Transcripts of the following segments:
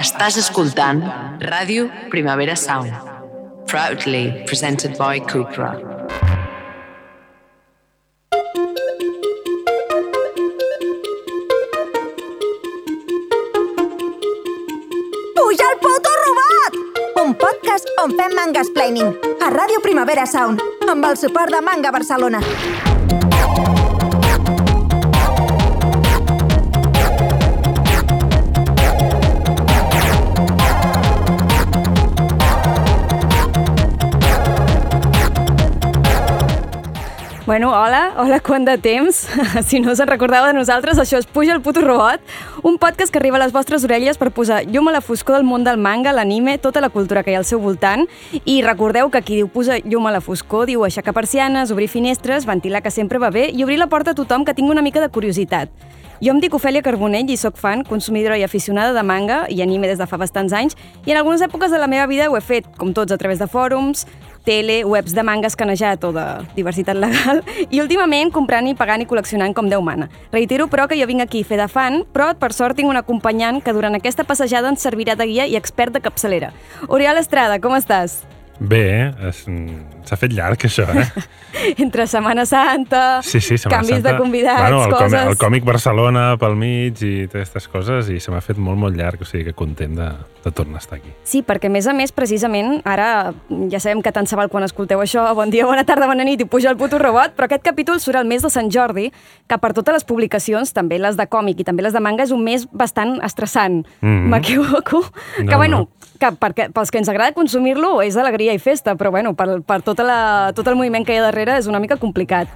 Estàs escoltant Ràdio Primavera Sound. Proudly presented by Cupra. Puja el puto robot! Un podcast on fem mangas planning a Ràdio Primavera Sound amb el suport de Manga Barcelona. Bueno, hola, hola, quant de temps. Si no us en recordeu de nosaltres, això és Puja el puto robot, un podcast que arriba a les vostres orelles per posar llum a la foscor del món del manga, l'anime, tota la cultura que hi ha al seu voltant. I recordeu que qui diu posar llum a la foscor diu aixecar persianes, obrir finestres, ventilar que sempre va bé i obrir la porta a tothom que tingui una mica de curiositat. Jo em dic Ofèlia Carbonell i sóc fan, consumidora i aficionada de manga i anime des de fa bastants anys i en algunes èpoques de la meva vida ho he fet, com tots, a través de fòrums, tele, webs de manga escanejat o de diversitat legal i últimament comprant i pagant i col·leccionant com Déu mana. Reitero, però, que jo vinc aquí a fer de fan, però per sort tinc un acompanyant que durant aquesta passejada ens servirà de guia i expert de capçalera. Oriol Estrada, com estàs? Bé, és- s'ha fet llarg, això, eh? Entre Setmana Santa, Sí, sí, Setmana canvis Santa. de convidats, bueno, el coses... Còmic, el còmic Barcelona pel mig i totes aquestes coses i se m'ha fet molt, molt llarg, o sigui que content de, de tornar a estar aquí. Sí, perquè a més a més, precisament, ara ja sabem que tant se val quan escolteu això, bon dia, bona tarda, bona nit i puja el puto robot, però aquest capítol surt el mes de Sant Jordi, que per totes les publicacions, també les de còmic i també les de manga, és un mes bastant estressant. Mhm. M'equivoco? No, que bueno, no. que perquè, pels que ens agrada consumir-lo és alegria i festa, però bueno, per, per tota la, tot el moviment que hi ha darrere és una mica complicat.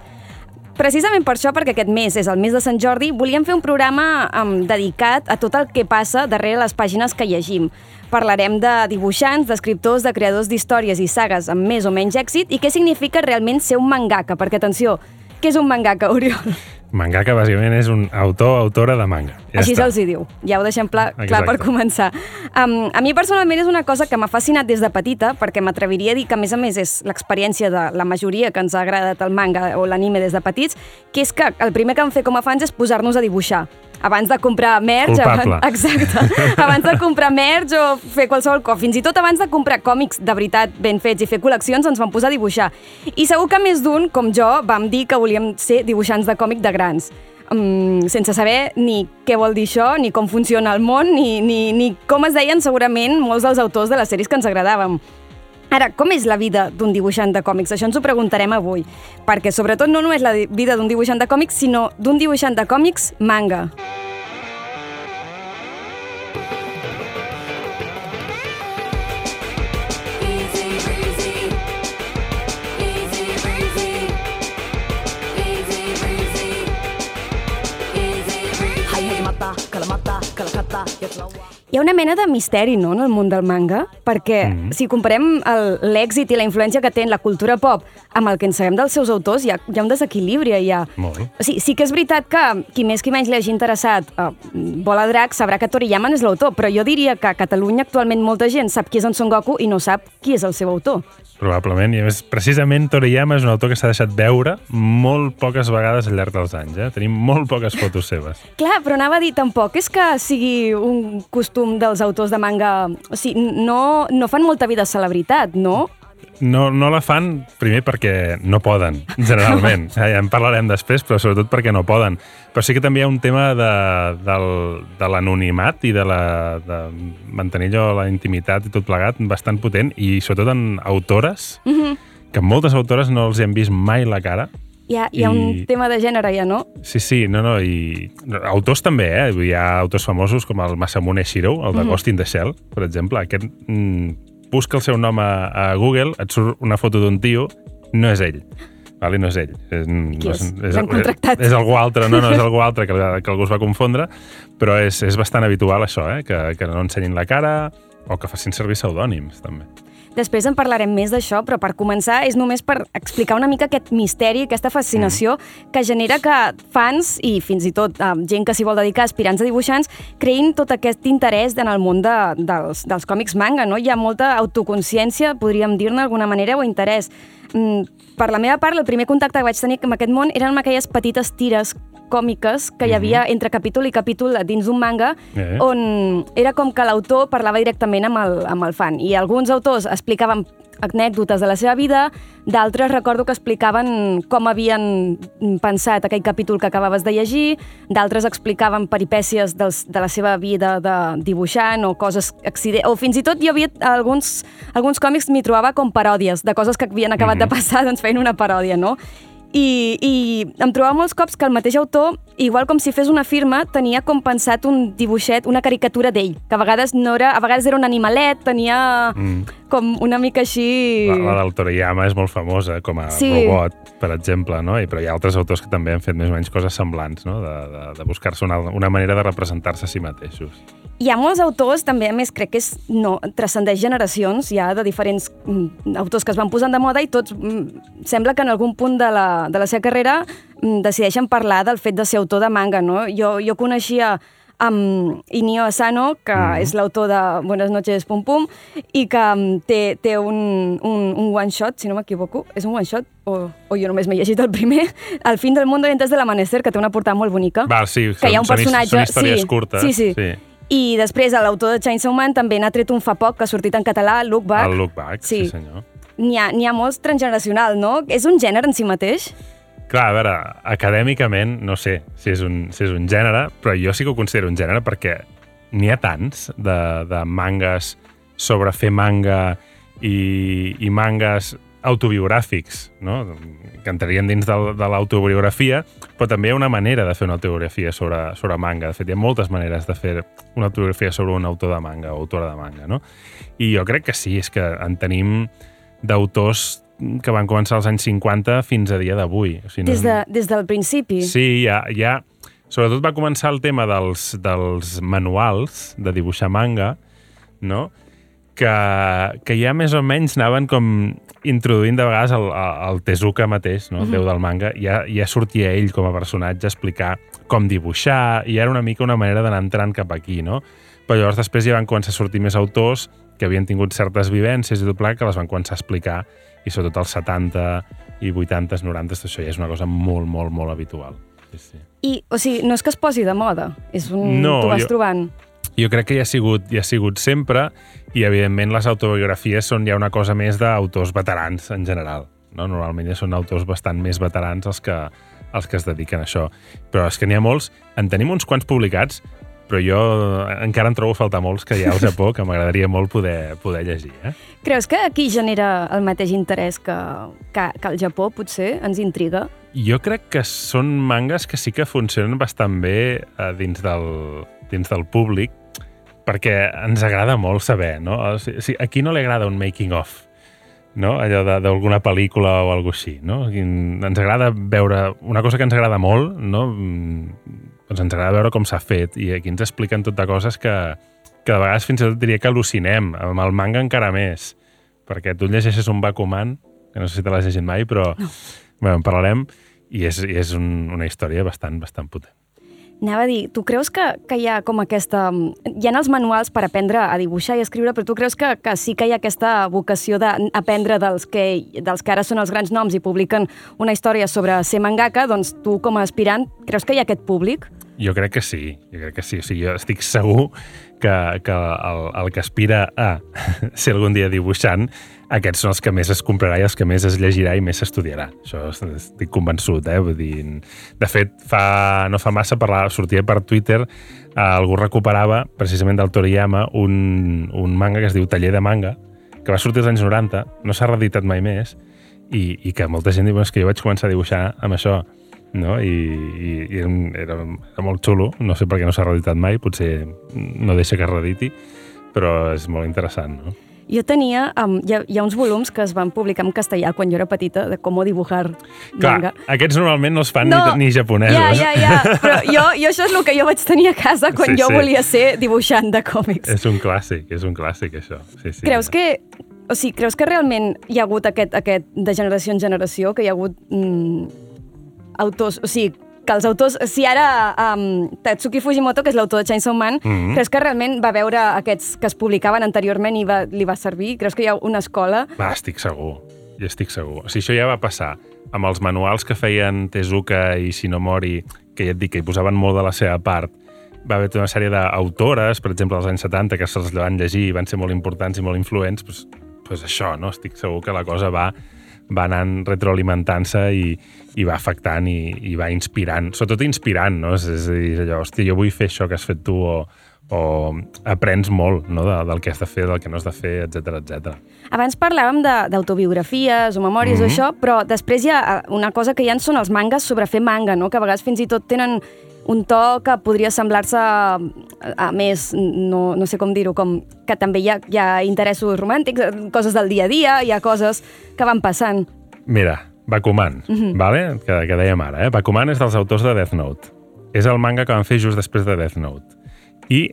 Precisament per això, perquè aquest mes és el mes de Sant Jordi, volíem fer un programa um, dedicat a tot el que passa darrere les pàgines que llegim. Parlarem de dibuixants, d'escriptors, de creadors d'històries i sagues amb més o menys èxit i què significa realment ser un mangaka, perquè atenció, què és un mangaka, Oriol? Mangaka, bàsicament, és un autor autora de manga. Ja Així se'ls hi diu. Ja ho deixem pla, clar per començar. Um, a mi personalment és una cosa que m'ha fascinat des de petita, perquè m'atreviria a dir que, a més a més, és l'experiència de la majoria que ens ha agradat el manga o l'anime des de petits, que és que el primer que vam fer com a fans és posar-nos a dibuixar. Abans de comprar merch, Culpable. abans, exacte, abans de comprar merch o fer qualsevol cosa, fins i tot abans de comprar còmics de veritat ben fets i fer col·leccions, ens vam posar a dibuixar. I segur que més d'un, com jo, vam dir que volíem ser dibuixants de còmic de grans um, sense saber ni què vol dir això, ni com funciona el món, ni, ni, ni com es deien segurament molts dels autors de les sèries que ens agradàvem. Ara, com és la vida d'un dibuixant de còmics? Això ens ho preguntarem avui, perquè sobretot no només la vida d'un dibuixant de còmics, sinó d'un dibuixant de còmics manga. Easy breezy. Easy breezy. Hi ha una mena de misteri, no?, en el món del manga, perquè Mhm. si comparem el- l'èxit i la influència que té en la cultura pop amb el que en sabem dels seus autors, hi ha, hi ha un desequilibri allà. Molt. O sigui, sí que és veritat que qui més qui menys li hagi interessat uh, Bola Drac sabrà que Toriyama és l'autor, però jo diria que a Catalunya actualment molta gent sap qui és en Son Goku i no sap qui és el seu autor. Probablement, i a més, precisament Toriyama és un autor que s'ha deixat veure molt poques vegades al llarg dels anys, eh? Tenim molt poques fotos seves. Clar, però anava a dir, tampoc és que sigui un costum dels autors de manga... O sigui, no, no fan molta vida a celebritat, no? No, no la fan, primer perquè no poden, generalment. Ja, ja en parlarem després, però sobretot perquè no poden. Però sí que també hi ha un tema de, del, de l'anonimat i de, la, de mantenir allò, la intimitat i tot plegat bastant potent, i sobretot en autores, mm -hmm. que moltes autores no els hi han vist mai la cara, Hi ha, hi ha un I- tema de gènere, ja, no? Sí, sí, no, no, i autors també, eh? Hi ha autors famosos com el Masamune Shiro, el de Mhm. Ghost in the Shell, per exemple. Aquest, mm, busca el seu nom a, a Google, et surt una foto d'un tio, no és ell. Vale, no és ell. És, Qui no és? L'han contractat. És algú altre, no, no, és algú altre que, que algú es va confondre, però és, és bastant habitual això, eh? que, que no ensenyin la cara o que facin servir pseudònims, també. Després en parlarem més d'això, però per començar és només per explicar una mica aquest misteri, aquesta fascinació mm. que genera que fans i fins i tot eh, gent que s'hi vol dedicar, aspirants a dibuixants, creïn tot aquest interès en el món de, dels, dels còmics manga. No? Hi ha molta autoconsciència, podríem dir-ne d'alguna manera, o interès. Mm, per la meva part, el primer contacte que vaig tenir amb aquest món eren amb aquelles petites tires còmiques que hi havia entre capítol i capítol dins d'un manga Eh. on era com que l'autor parlava directament amb el, amb el fan i alguns autors explicaven anècdotes de la seva vida, d'altres recordo que explicaven com havien pensat aquell capítol que acabaves de llegir, d'altres explicaven peripècies dels, de la seva vida de dibuixant o coses accident... o fins i tot hi havia alguns, alguns còmics m'hi trobava com paròdies de coses que havien acabat de passar, doncs feien una paròdia, no? I, I em trobava molts cops que el mateix autor, igual com si fes una firma, tenia com pensat un dibuixet, una caricatura d'ell, que a vegades no era, a vegades era un animalet, tenia Mm. com una mica així... La, la del Toriyama és molt famosa com a Sí. robot, per exemple, no? I, però hi ha altres autors que també han fet més o menys coses semblants, no? De, de, de buscar-se una, una manera de representar-se a si mateixos. Hi ha molts autors, també, a més, crec que és, no, transcendeix generacions, hi ha de diferents mm, autors que es van posant de moda i tots mm, sembla que en algun punt de la, de la seva carrera mm, decideixen parlar del fet de ser autor de manga, no? Jo, jo coneixia amb Inio Asano, que mm. és l'autor de Buenas noches, pum pum, i que mm, té, té un, un, un one-shot, si no m'equivoco, és un one-shot, o, o jo només m'he llegit el primer, El fin del mundo antes de l'amanecer, que té una portada molt bonica. Val, sí, que hi ha un són, personatge... són històries sí, curtes. Sí, sí. sí. I després l'autor de Chainsaw Man també n'ha tret un fa poc, que ha sortit en català, Look Back. El look back, sí, Sí. senyor. N'hi ha, ha molts transgeneracional, no? És un gènere en si mateix? Clar, a veure, acadèmicament no sé si és, un, si és un gènere, però jo sí que ho considero un gènere perquè n'hi ha tants de, de mangas sobre fer manga i, i mangas autobiogràfics, no? que entrarien dins del, de l'autobiografia, però també hi ha una manera de fer una autobiografia sobre, sobre manga. De fet, hi ha moltes maneres de fer una autobiografia sobre un autor de manga o autora de manga. No? I jo crec que sí, és que en tenim d'autors que van començar als anys 50 fins a dia d'avui. O sigui, no- Des, de, des del principi. Sí, hi ha... Sobretot va començar el tema dels, dels manuals de dibuixar manga, no? Que, que ja més o menys anaven com introduint de vegades el, el Tezuka mateix, no? el déu del manga, ja, ja sortia ell com a personatge a explicar com dibuixar, i era una mica una manera d'anar entrant cap aquí, no? Però llavors després ja van començar a sortir més autors que havien tingut certes vivències i tot plegat que les van començar a explicar, i sobretot als 70 i 80s, 90s, això ja és una cosa molt, molt, molt habitual. Sí, sí. I, o sigui, no és que es posi de moda, és un... No, tu vas jo- trobant. Jo crec que hi ha sigut, hi ha sigut sempre i, evidentment, les autobiografies són ja una cosa més d'autors veterans en general. No? Normalment ja són autors bastant més veterans els que, els que es dediquen a això. Però és que n'hi ha molts, en tenim uns quants publicats, però jo encara en trobo a faltar molts que hi ha al Japó que m'agradaria molt poder, poder llegir. Eh? Creus que aquí genera el mateix interès que, que, que al Japó, potser? Ens intriga? Jo crec que són mangas que sí que funcionen bastant bé eh, dins, del, dins del públic, perquè ens agrada molt saber, no? O sigui, si- a qui no li agrada un making-of? no? allò de- d'alguna pel·lícula o alguna així. No? Ens agrada veure... Una cosa que ens agrada molt, no? Mm, doncs ens agrada veure com s'ha fet i aquí ens expliquen tot de coses que, que de vegades fins i tot diria que al·lucinem, amb el manga encara més, perquè tu llegeixes un Bakuman, que no sé si te l'has llegit mai, però no. bueno, en parlarem, i és, i és un, una història bastant, bastant potent. Anava a dir, tu creus que, que hi ha com aquesta... Hi ha els manuals per aprendre a dibuixar i escriure, però tu creus que, que sí que hi ha aquesta vocació d'aprendre dels, que, dels que ara són els grans noms i publiquen una història sobre ser mangaka, doncs tu com a aspirant, creus que hi ha aquest públic? Jo crec que sí, jo crec que sí. O sigui, jo estic segur que, que el, el que aspira a ser algun dia dibuixant, aquests són els que més es comprarà i els que més es llegirà i més s'estudiarà. Això estic convençut, eh? Vull dir, de fet, fa, no fa massa parlava, sortia per Twitter, eh, algú recuperava, precisament del Toriyama, un, un manga que es diu Taller de Manga, que va sortir als anys 90, no s'ha reeditat mai més, i, i que molta gent diu "És que jo vaig començar a dibuixar amb això no? I, i, i era, era molt xulo, no sé per què no s'ha reeditat mai, potser no deixa que es reediti, però és molt interessant, no? Jo tenia... Um, hi, ha, hi ha uns volums que es van publicar en castellà quan jo era petita, de com dibujar Clar, manga. aquests normalment no es fan ni, ni japonesos. Ja, ja, ja. Però jo, jo això és el que jo vaig tenir a casa quan Sí, jo sí. volia ser dibuixant de còmics. És un clàssic, és un clàssic, això. Sí, sí. Creus que, o sigui, creus que realment hi ha hagut aquest, aquest de generació en generació, que hi ha hagut mm, autors, o sigui, que els autors, si ara um, Tatsuki Fujimoto, que és l'autor de Chainsaw Man, Mhm. creus que realment va veure aquests que es publicaven anteriorment i va, li va servir? Creus que hi ha una escola? Va, estic segur, jo estic segur. O sigui, això ja va passar amb els manuals que feien Tezuka i Shinomori, que ja et dic que hi posaven molt de la seva part, va haver tota una sèrie d'autores, per exemple, als anys 70, que se'ls van llegir i van ser molt importants i molt influents, doncs, doncs això, no? Estic segur que la cosa va, va anant retroalimentant-se i, i va afectant i, i va inspirant, sobretot inspirant, no? És, és a dir, allò, hòstia, jo vull fer això que has fet tu o, o aprens molt no? de, del que has de fer, del que no has de fer, etc etc. Abans parlàvem de- d'autobiografies o memòries Mhm. o això, però després hi ha eh, una cosa que hi ha són els mangas sobre fer manga, no? que a vegades fins i tot tenen un to que podria semblar-se a, a més, no, no sé com dir-ho, com que també hi ha, hi ha interessos romàntics, coses del dia a dia, hi ha coses que van passant. Mira, Bakuman, vale? que, que dèiem ara. Eh? Bakuman és dels autors de Death Note. És el manga que van fer just després de Death Note. I,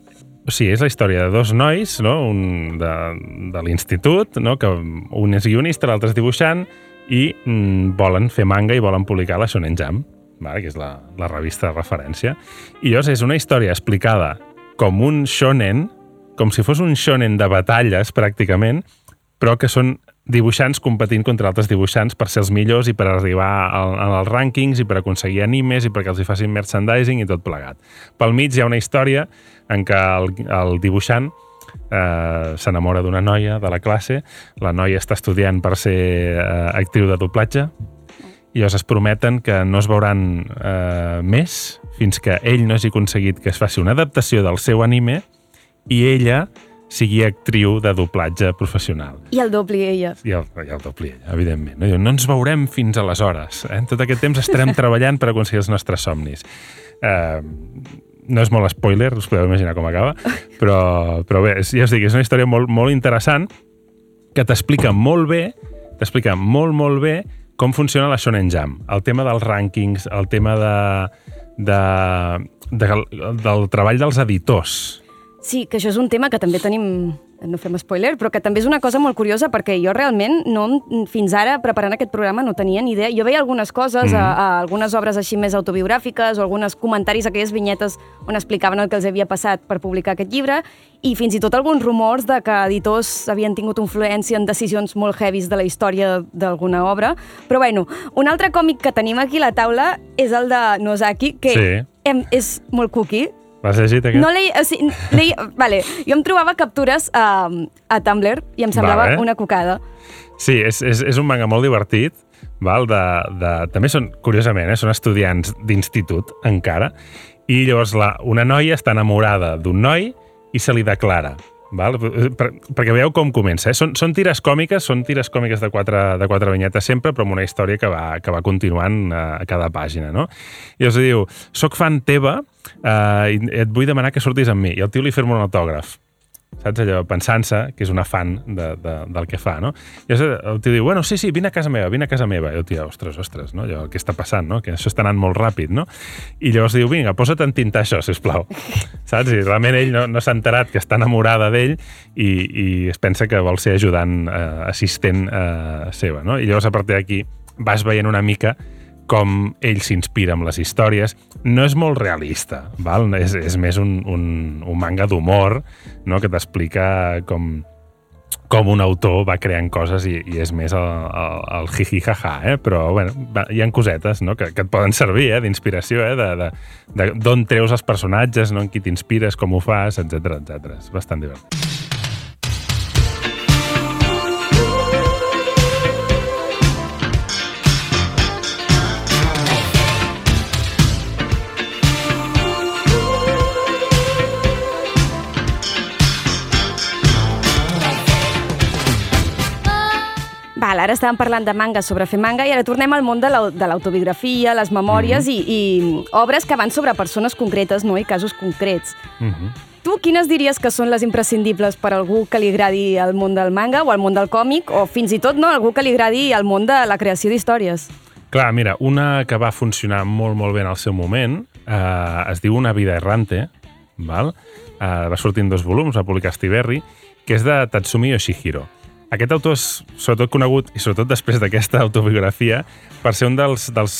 o sigui, és la història de dos nois, no? un de, de l'institut, no? que un és guionista, l'altre és dibuixant, i mm, volen fer manga i volen publicar la Shonen Jump, vale? que és la, la revista de referència. I llavors és una història explicada com un shonen, com si fos un shonen de batalles, pràcticament, però que són dibuixants competint contra altres dibuixants per ser els millors i per arribar al, als rànquings i per aconseguir animes i perquè els hi facin merchandising i tot plegat. Pel mig hi ha una història en què el, el dibuixant eh, s'enamora d'una noia de la classe, la noia està estudiant per ser eh, actriu de doblatge i llavors es prometen que no es veuran eh, més fins que ell no hagi aconseguit que es faci una adaptació del seu anime i ella sigui actriu de doblatge professional. I el dobli ella. I el, i el dobli ella, evidentment. No, no ens veurem fins aleshores. Eh? En tot aquest temps estarem treballant per aconseguir els nostres somnis. Eh, no és molt spoiler, us podeu imaginar com acaba, però, però bé, ja us dic, és una història molt, molt interessant que t'explica molt bé, t'explica molt, molt bé com funciona la Shonen Jam. El tema dels rànquings, el tema de, de, de, del treball dels editors. Sí, que això és un tema que també tenim, no fem spoiler, però que també és una cosa molt curiosa perquè jo realment no, fins ara, preparant aquest programa, no tenia ni idea. Jo veia algunes coses, mm. a, a algunes obres així més autobiogràfiques o algunes comentaris, aquelles vinyetes on explicaven el que els havia passat per publicar aquest llibre i fins i tot alguns rumors de que editors havien tingut influència en decisions molt heavies de la història d'alguna obra. Però bueno, un altre còmic que tenim aquí a la taula és el de Nozaki, que Sí. em, és molt cookie, L'has llegit, aquest? no leia, o sigui, leia, vale, jo em trobava captures a, a Tumblr i em semblava Vale. una cocada. Sí, és, és, és un manga molt divertit, val? De, de, també són, curiosament, eh, són estudiants d'institut encara, i llavors la, una noia està enamorada d'un noi i se li declara. Val? Per, perquè veieu com comença. Eh? Són, són tires còmiques, són tires còmiques de quatre, de quatre vinyetes sempre, però amb una història que va, que va continuant a, a cada pàgina. No? I els diu, soc fan teva eh, i et vull demanar que surtis amb mi. I el tio li firma un autògraf saps allò, pensant-se que és una fan de, de, del que fa, no? I el tio diu, bueno, sí, sí, vine a casa meva, vine a casa meva. I el tio, ostres, ostres, no? Allò, què està passant, no? Que això està anant molt ràpid, no? I llavors diu, vinga, posa't a entintar això, sisplau. Saps? I realment ell no, no s'ha enterat que està enamorada d'ell i, i es pensa que vol ser ajudant, eh, assistent eh, seva, no? I llavors a partir d'aquí vas veient una mica com ell s'inspira amb les històries. No és molt realista, val? És, és més un, un, un manga d'humor no? que t'explica com, com un autor va creant coses i, i és més el, el, el jiji-jaja, eh? però bueno, va, hi ha cosetes no? que, que et poden servir eh? d'inspiració, eh? de, de, de, d'on treus els personatges, no? en qui t'inspires, com ho fas, etc etc. És bastant divertit. Ara estàvem parlant de manga sobre fer manga i ara tornem al món de l'au- de l'autobiografia, les memòries i, i obres que van sobre persones concretes no? i casos concrets. Mm -hmm. Tu quines diries que són les imprescindibles per a algú que li agradi el món del manga o el món del còmic o fins i tot no, algú que li agradi el món de la creació d'històries? Clar, mira, una que va funcionar molt, molt bé en el seu moment eh, es diu Una vida errante, val? Eh, va sortir en dos volums, va publicar Stiberri, que és de Tatsumi Yoshihiro. Aquest autor és sobretot conegut, i sobretot després d'aquesta autobiografia, per ser un dels, dels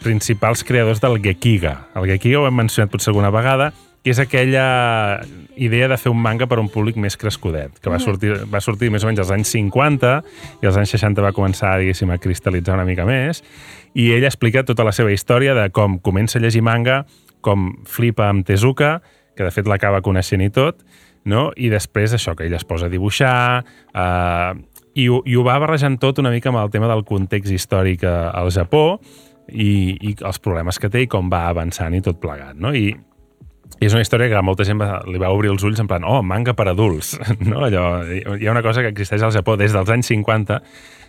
principals creadors del Gekiga. El Gekiga ho hem mencionat potser alguna vegada, que és aquella idea de fer un manga per a un públic més crescudet, que va sortir, va sortir més o menys als anys 50 i als anys 60 va començar, diguéssim, a cristal·litzar una mica més, i ell explica tota la seva història de com comença a llegir manga, com flipa amb Tezuka, que de fet l'acaba coneixent i tot, no? i després això, que ell es posa a dibuixar, eh, i, ho, i ho va barrejant tot una mica amb el tema del context històric a- al Japó i, i els problemes que té i com va avançant i tot plegat. No? I, i és una història que a molta gent va, li va obrir els ulls en plan, oh, manga per adults. No? Allò, hi ha una cosa que existeix al Japó des dels anys 50,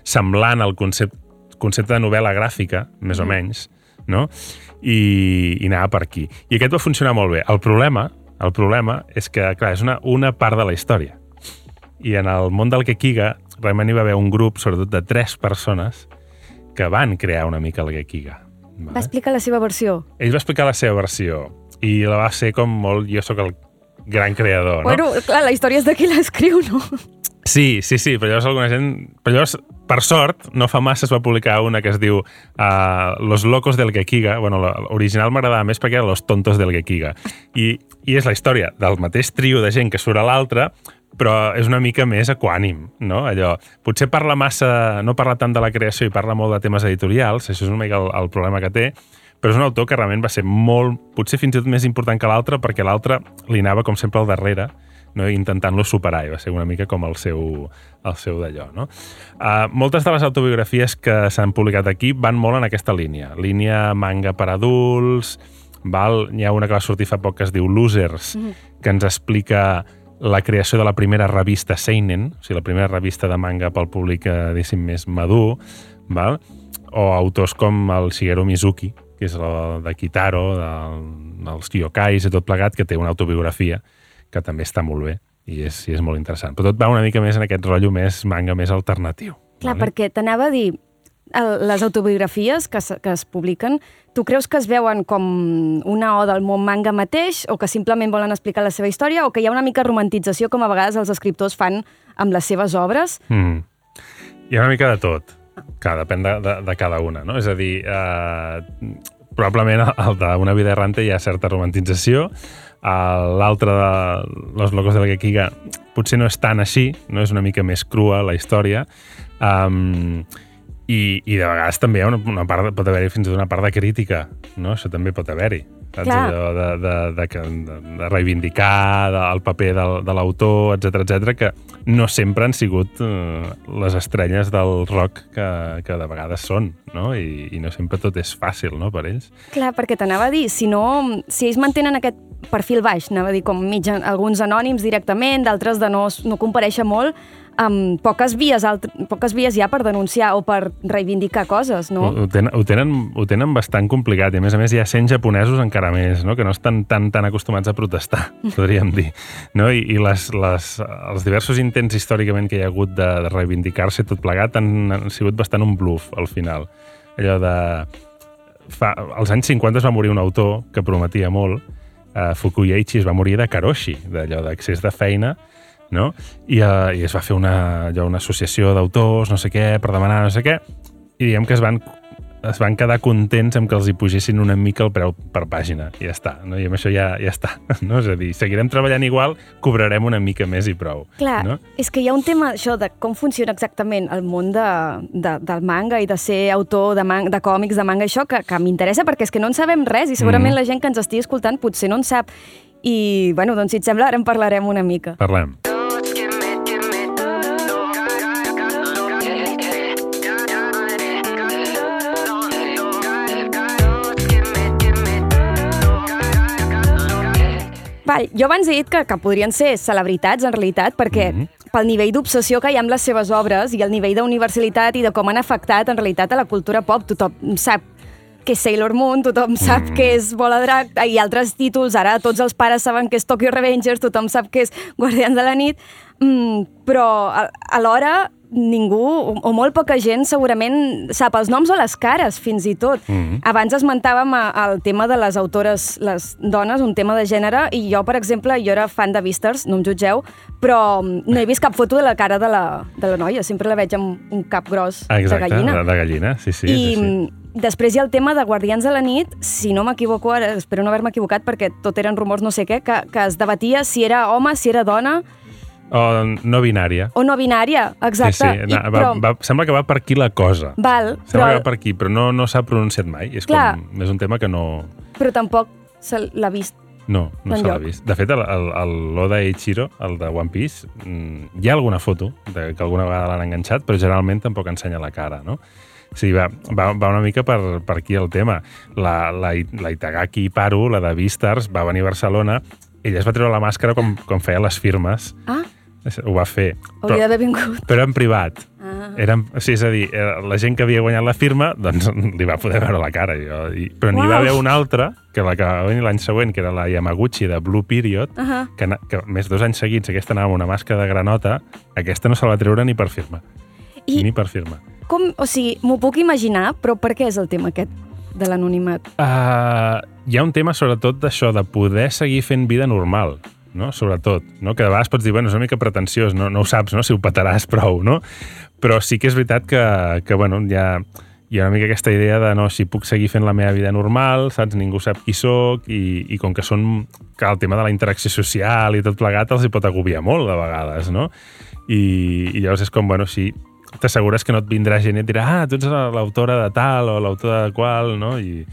semblant al concepte, concepte de novel·la gràfica, més o menys, no? I, i anava per aquí. I aquest va funcionar molt bé. El problema, el problema és que, clar, és una, una part de la història. I en el món del Gekiga, realment hi va haver un grup, sobretot de tres persones, que van crear una mica el Gekiga. Va explicar la seva versió. Ell va explicar la seva versió i la va ser com molt... Jo sóc el gran creador, no? Bueno, clar, la història és de qui l'escriu, no? Sí, sí, sí, però llavors alguna gent... Però llavors, per sort, no fa massa es va publicar una que es diu uh, Los locos del Gekiga. Bueno, l'original m'agradava més perquè era Los tontos del Gekiga. I, I és la història del mateix trio de gent que surt a l'altre, però és una mica més equànim, no? Allò, potser parla massa, no parla tant de la creació i parla molt de temes editorials, això és una mica el, el problema que té, però és un autor que realment va ser molt, potser fins i tot més important que l'altre, perquè l'altre li anava com sempre al darrere, no? intentant-lo superar, i va ser una mica com el seu, el seu d'allò. No? Uh, moltes de les autobiografies que s'han publicat aquí van molt en aquesta línia, línia manga per adults, val? hi ha una que va sortir fa poc que es diu Losers, mm -hmm. que ens explica la creació de la primera revista Seinen, o sigui, la primera revista de manga pel públic, eh, diguéssim, més madur, val? o autors com el Shigeru Mizuki, que és el de Kitaro, del, dels Kyokais i tot plegat, que té una autobiografia que també està molt bé i és, i és molt interessant. Però tot va una mica més en aquest rotllo més manga més alternatiu. Clar, vale? perquè t'anava a dir, les autobiografies que, que es publiquen, tu creus que es veuen com una oda al món manga mateix o que simplement volen explicar la seva història o que hi ha una mica romantització com a vegades els escriptors fan amb les seves obres? Mm. Hi ha una mica de tot. Clar, depèn de, de, de cada una, no? És a dir, eh, probablement el d'una vida errante hi ha certa romantització, eh, l'altre de Los locos del Gekiga potser no és tan així, no és una mica més crua la història, um, i, i de vegades també hi ha una, una part, de- pot haver-hi fins i tot una part de crítica, no? Això també pot haver-hi. Saps? Allò de, de, de, de, de reivindicar de, el paper del, de l'autor, etc etc que no sempre han sigut eh, les estrelles del rock que, que de vegades són, no? I, I no sempre tot és fàcil, no?, per ells. Clar, perquè t'anava a dir, si no, si ells mantenen aquest perfil baix, anava a dir com mig, alguns anònims directament, d'altres de no, no compareixer molt, amb poques vies, altre, poques vies hi ha per denunciar o per reivindicar coses, no? Ho, ho, tenen, ho, tenen, ho tenen bastant complicat i a més a més hi ha 100 japonesos encara més, no? que no estan tan, tan acostumats a protestar, podríem dir. No? I, i les, les, els diversos intents històricament que hi ha hagut de, de reivindicar-se tot plegat han, han sigut bastant un bluff al final. Allò de... Fa, als anys 50 es va morir un autor que prometia molt, uh, Fukuyeichi es va morir de karoshi, d'allò d'accés de feina, no? I, uh, i es va fer una, allò, una associació d'autors, no sé què, per demanar no sé què, i diguem que es van, es van quedar contents amb que els hi pugessin una mica el preu per pàgina, i ja està, no? i amb això ja, ja està. No? És a dir, seguirem treballant igual, cobrarem una mica més i prou. Clar, No? és que hi ha un tema, això, de com funciona exactament el món de, de, del manga i de ser autor de, man, de còmics, de manga, això, que, que m'interessa perquè és que no en sabem res i segurament Mhm. la gent que ens estigui escoltant potser no en sap. I, bueno, doncs si et sembla, ara en parlarem una mica. Parlem. Val, jo abans he dit que, que podrien ser celebritats, en realitat, perquè mm -hmm. pel nivell d'obsessió que hi ha amb les seves obres i el nivell d'universalitat i de com han afectat, en realitat, a la cultura pop. Tothom sap que és Sailor Moon, tothom sap Mm. que és Bola Drac i altres títols. Ara tots els pares saben que és Tokyo Revengers, tothom sap que és Guardians de la Nit, mm, però alhora ningú, o, molt poca gent, segurament sap els noms o les cares, fins i tot. Mhm. Abans esmentàvem el tema de les autores, les dones, un tema de gènere, i jo, per exemple, jo era fan de Visters, no em jutgeu, però mm, no he vist cap foto de la cara de la, de la noia, sempre la veig amb un cap gros Exacte, de gallina. de, de gallina, sí, sí. I, sí, sí. mm, després hi ha el tema de Guardians de la nit, si no m'equivoco, ara espero no haver-me equivocat perquè tot eren rumors no sé què, que, que es debatia si era home, si era dona O no binària. o no binària, exacte. Sí, sí. I, Na, però, va, va, sembla que va per aquí la cosa. val, Sembla però, que va per aquí, però no, no s'ha pronunciat mai. És, Clar. com, és un tema que no... però tampoc se l'ha vist. No, no se l'ha vist. De fet, l'Oda Eiichiro, el de One Piece, mm, hi ha alguna foto de, que alguna vegada l'han enganxat, però generalment tampoc ensenya la cara, no? Sí, va, va, va una mica per, per aquí el tema. La, la, la Itagaki Paru, la de Beastars, va venir a Barcelona, ella es va treure la màscara com, com feia les firmes. Ah, Ho va fer. hauria d'haver vingut. però en privat. Ah. Era, en- sí, és a dir, eh, la gent que havia guanyat la firma doncs li va poder veure la cara. Jo, i, però n'hi va haver una altra, que la que va venir l'any següent, que era la Yamaguchi de Blue Period, Uh -huh. que, que més dos anys seguits aquesta anava amb una màscara de granota, aquesta no se la va treure ni per firma. I Ni per firma. com, o sigui, m'ho puc imaginar, però per què és el tema aquest de l'anonimat? Uh, hi ha un tema sobretot d'això, de poder seguir fent vida normal, no? sobretot, no? que de vegades pots dir, bueno, és una mica pretensiós, no, no ho saps, no? si ho petaràs prou, no? però sí que és veritat que, que bueno, hi ha, hi ha una mica aquesta idea de no, si puc seguir fent la meva vida normal, saps? Ningú sap qui sóc i, i com que són que el tema de la interacció social i tot plegat els hi pot agobiar molt de vegades, no? I, i llavors és com, bueno, si t'assegures que no et vindrà gent i et dirà ah, tu ets l'autora de tal o l'autor de qual, no? I,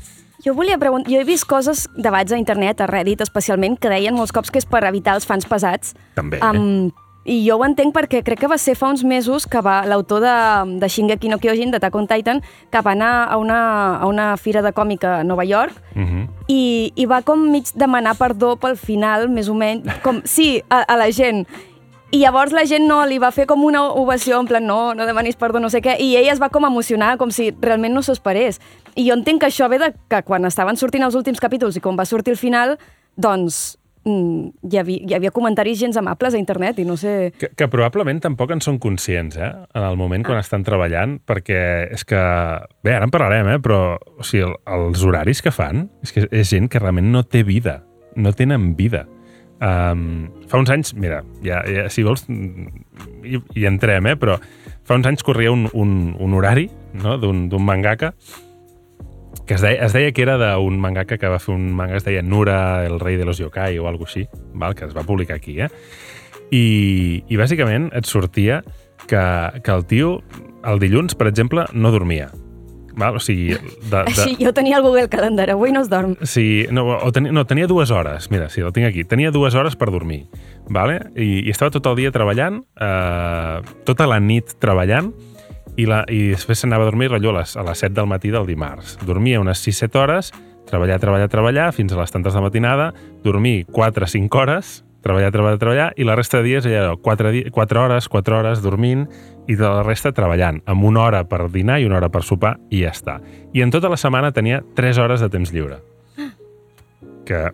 Jo volia preguntar, jo he vist coses, debats a internet, a Reddit especialment, que deien molts cops que és per evitar els fans pesats. També. Um, I jo ho entenc perquè crec que va ser fa uns mesos que va l'autor de, de Shingeki no Kyojin, d'Attack on Titan, que va anar a una, a una fira de còmica a Nova York Uh -huh. i, i va com mig demanar perdó pel final, més o menys, com, sí, a, a la gent. I llavors la gent no li va fer com una ovació, en plan, no, no demanis perdó, no sé què, i ell es va com emocionar, com si realment no s'ho esperés. I jo entenc que això ve de que quan estaven sortint els últims capítols i quan va sortir el final, doncs mm, hi, havia, hi havia comentaris gens amables a internet i no sé... Que, que probablement tampoc en són conscients, eh? En el moment quan estan treballant, perquè és que... Bé, ara en parlarem, eh? Però, o sigui, el, els horaris que fan, és que és gent que realment no té vida. No tenen vida. Um, fa uns anys, mira, ja, ja, si vols, mm, hi, hi entrem, eh? Però fa uns anys corria un, un, un horari no? d'un mangaka que es deia, es deia que era d'un mangaka que va fer un manga que es deia Nura, el rei de los yokai o alguna així, val? que es va publicar aquí, eh? I, i bàsicament et sortia que, que el tio, el dilluns, per exemple, no dormia. Val? O sigui, de, de, Així, jo tenia el Google Calendar, avui no es dorm. Sí, no, o tenia, no, tenia dues hores. Mira, sí, el tinc aquí. Tenia dues hores per dormir. Vale? I, I estava tot el dia treballant, eh, tota la nit treballant, i, la, i després s'anava a dormir rotllo a les, a les 7 del matí del dimarts. Dormia unes 6-7 hores, treballar, treballar, treballar, fins a les tantes de matinada, dormir 4-5 hores, treballar, treballar, treballar, i la resta de dies era 4, di 4 hores, 4 hores dormint, i de la resta treballant, amb una hora per dinar i una hora per sopar, i ja està. I en tota la setmana tenia 3 hores de temps lliure. Que,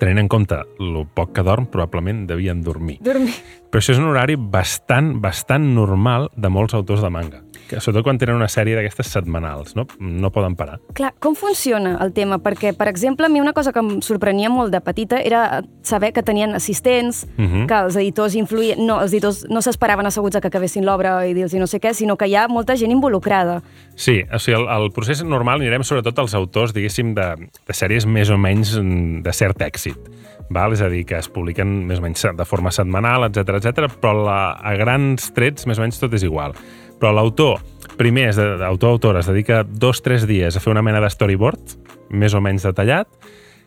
tenint en compte el poc que dorm, probablement devien dormir. Dormir. Però això és un horari bastant, bastant normal de molts autors de manga. Que, sobretot quan tenen una sèrie d'aquestes setmanals, no? No poden parar. Clar, com funciona el tema? Perquè, per exemple, a mi una cosa que em sorprenia molt de petita era saber que tenien assistents, Mhm. que els editors influïen... No, els editors no s'esperaven asseguts a que acabessin l'obra i dir-los no sé què, sinó que hi ha molta gent involucrada. Sí, o sigui, el, el procés normal anirem sobretot als autors, diguéssim, de, de sèries més o menys de cert èxit. Val? És a dir, que es publiquen més o menys de forma setmanal, etc etc. però la, a grans trets més o menys tot és igual. Però l'autor, primer, és de- autor-autor, es dedica dos o tres dies a fer una mena de storyboard, més o menys detallat,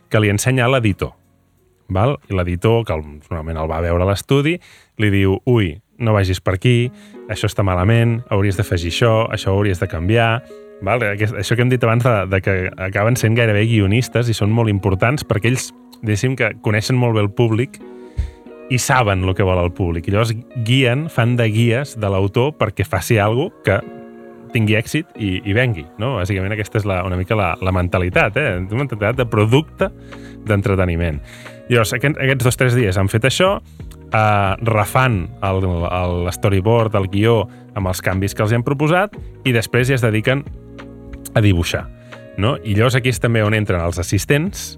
que li ensenya a l'editor. Val? I l'editor, que normalment el va veure a l'estudi, li diu, ui, no vagis per aquí, això està malament, hauries d'afegir això, això hauries de canviar... Val? Aquest, això que hem dit abans de, de que acaben sent gairebé guionistes i són molt importants perquè ells, diguéssim, que coneixen molt bé el públic i saben el que vol el públic. I llavors guien, fan de guies de l'autor perquè faci alguna que tingui èxit i, i vengui. No? Bàsicament aquesta és la, una mica la, la mentalitat, eh? una mentalitat de producte d'entreteniment. Llavors, aquest, aquests dos o tres dies han fet això, eh, refant el, el storyboard, el guió, amb els canvis que els han proposat, i després ja es dediquen a dibuixar. No? I llavors aquí és també on entren els assistents,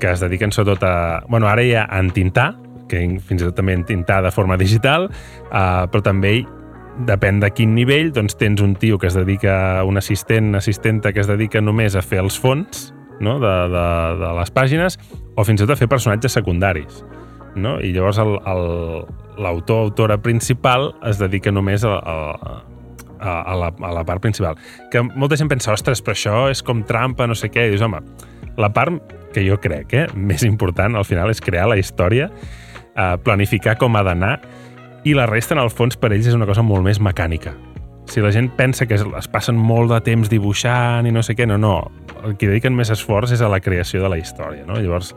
que es dediquen sobretot a... Bueno, ara ja a entintar, que fins i tot també entintar de forma digital, eh, però també depèn de quin nivell, doncs tens un tio que es dedica, un assistent, assistenta que es dedica només a fer els fons no? de, de, de les pàgines, o fins i tot a fer personatges secundaris. No? I llavors l'autor autora principal es dedica només a, a, a, a, la, a la part principal. Que molta gent pensa, ostres, però això és com trampa, no sé què. I dius, home, la part que jo crec eh, més important al final és crear la història, eh, planificar com ha d'anar, i la resta, en el fons, per ells és una cosa molt més mecànica. Si la gent pensa que es passen molt de temps dibuixant i no sé què, no, no. El que dediquen més esforç és a la creació de la història, no? Llavors,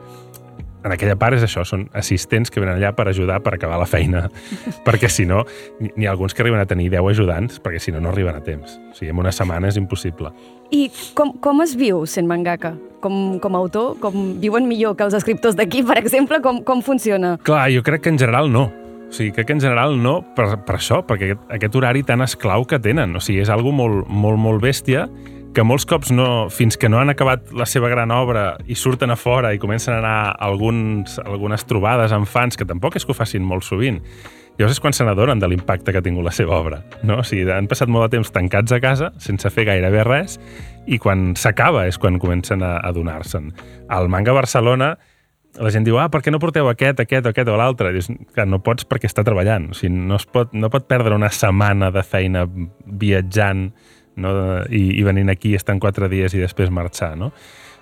en aquella part és això, són assistents que venen allà per ajudar per acabar la feina, perquè si no, n'hi ha alguns que arriben a tenir 10 ajudants, perquè si no, no arriben a temps. O sigui, en una setmana és impossible. I com, com es viu sent mangaka? Com, com a autor? Com viuen millor que els escriptors d'aquí, per exemple? Com, com funciona? Clar, jo crec que en general no. O sigui, crec que en general no per, per això, perquè aquest, aquest horari tan esclau que tenen. O sigui, és algo molt, molt, molt bèstia que molts cops no, fins que no han acabat la seva gran obra i surten a fora i comencen a anar a alguns, algunes trobades amb fans, que tampoc és que ho facin molt sovint, llavors és quan se n'adonen de l'impacte que ha tingut la seva obra. No? O sigui, han passat molt de temps tancats a casa, sense fer gairebé res, i quan s'acaba és quan comencen a adonar-se'n. Al Manga Barcelona la gent diu, ah, per què no porteu aquest, aquest aquest o l'altre? Dius, que no pots perquè està treballant. O sigui, no, es pot, no pot perdre una setmana de feina viatjant no? I, i venint aquí, estan quatre dies i després marxar. No?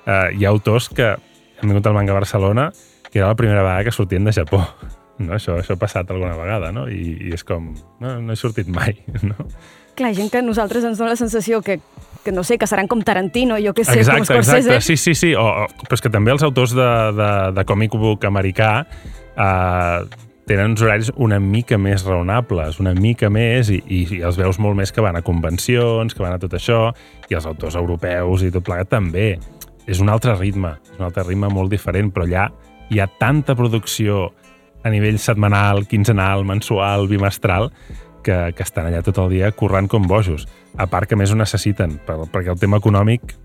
Uh, hi ha autors que han vingut al Manga Barcelona que era la primera vegada que sortien de Japó. No? Això, això ha passat alguna vegada, no? I, i és com, no, no he sortit mai, no? Clar, gent que a nosaltres ens dona la sensació que, que no sé, que seran com Tarantino, jo que sé, com Exacte, Scorsese. exacte. Sí, sí, sí. O, o, però és que també els autors de, de, de còmic book americà eh, tenen uns horaris una mica més raonables, una mica més, i, i, i els veus molt més que van a convencions, que van a tot això, i els autors europeus i tot plegat també. És un altre ritme, és un altre ritme molt diferent, però allà hi ha tanta producció a nivell setmanal, quinzenal, mensual, bimestral, que, que estan allà tot el dia currant com bojos. A part que més ho necessiten, per, perquè el tema econòmic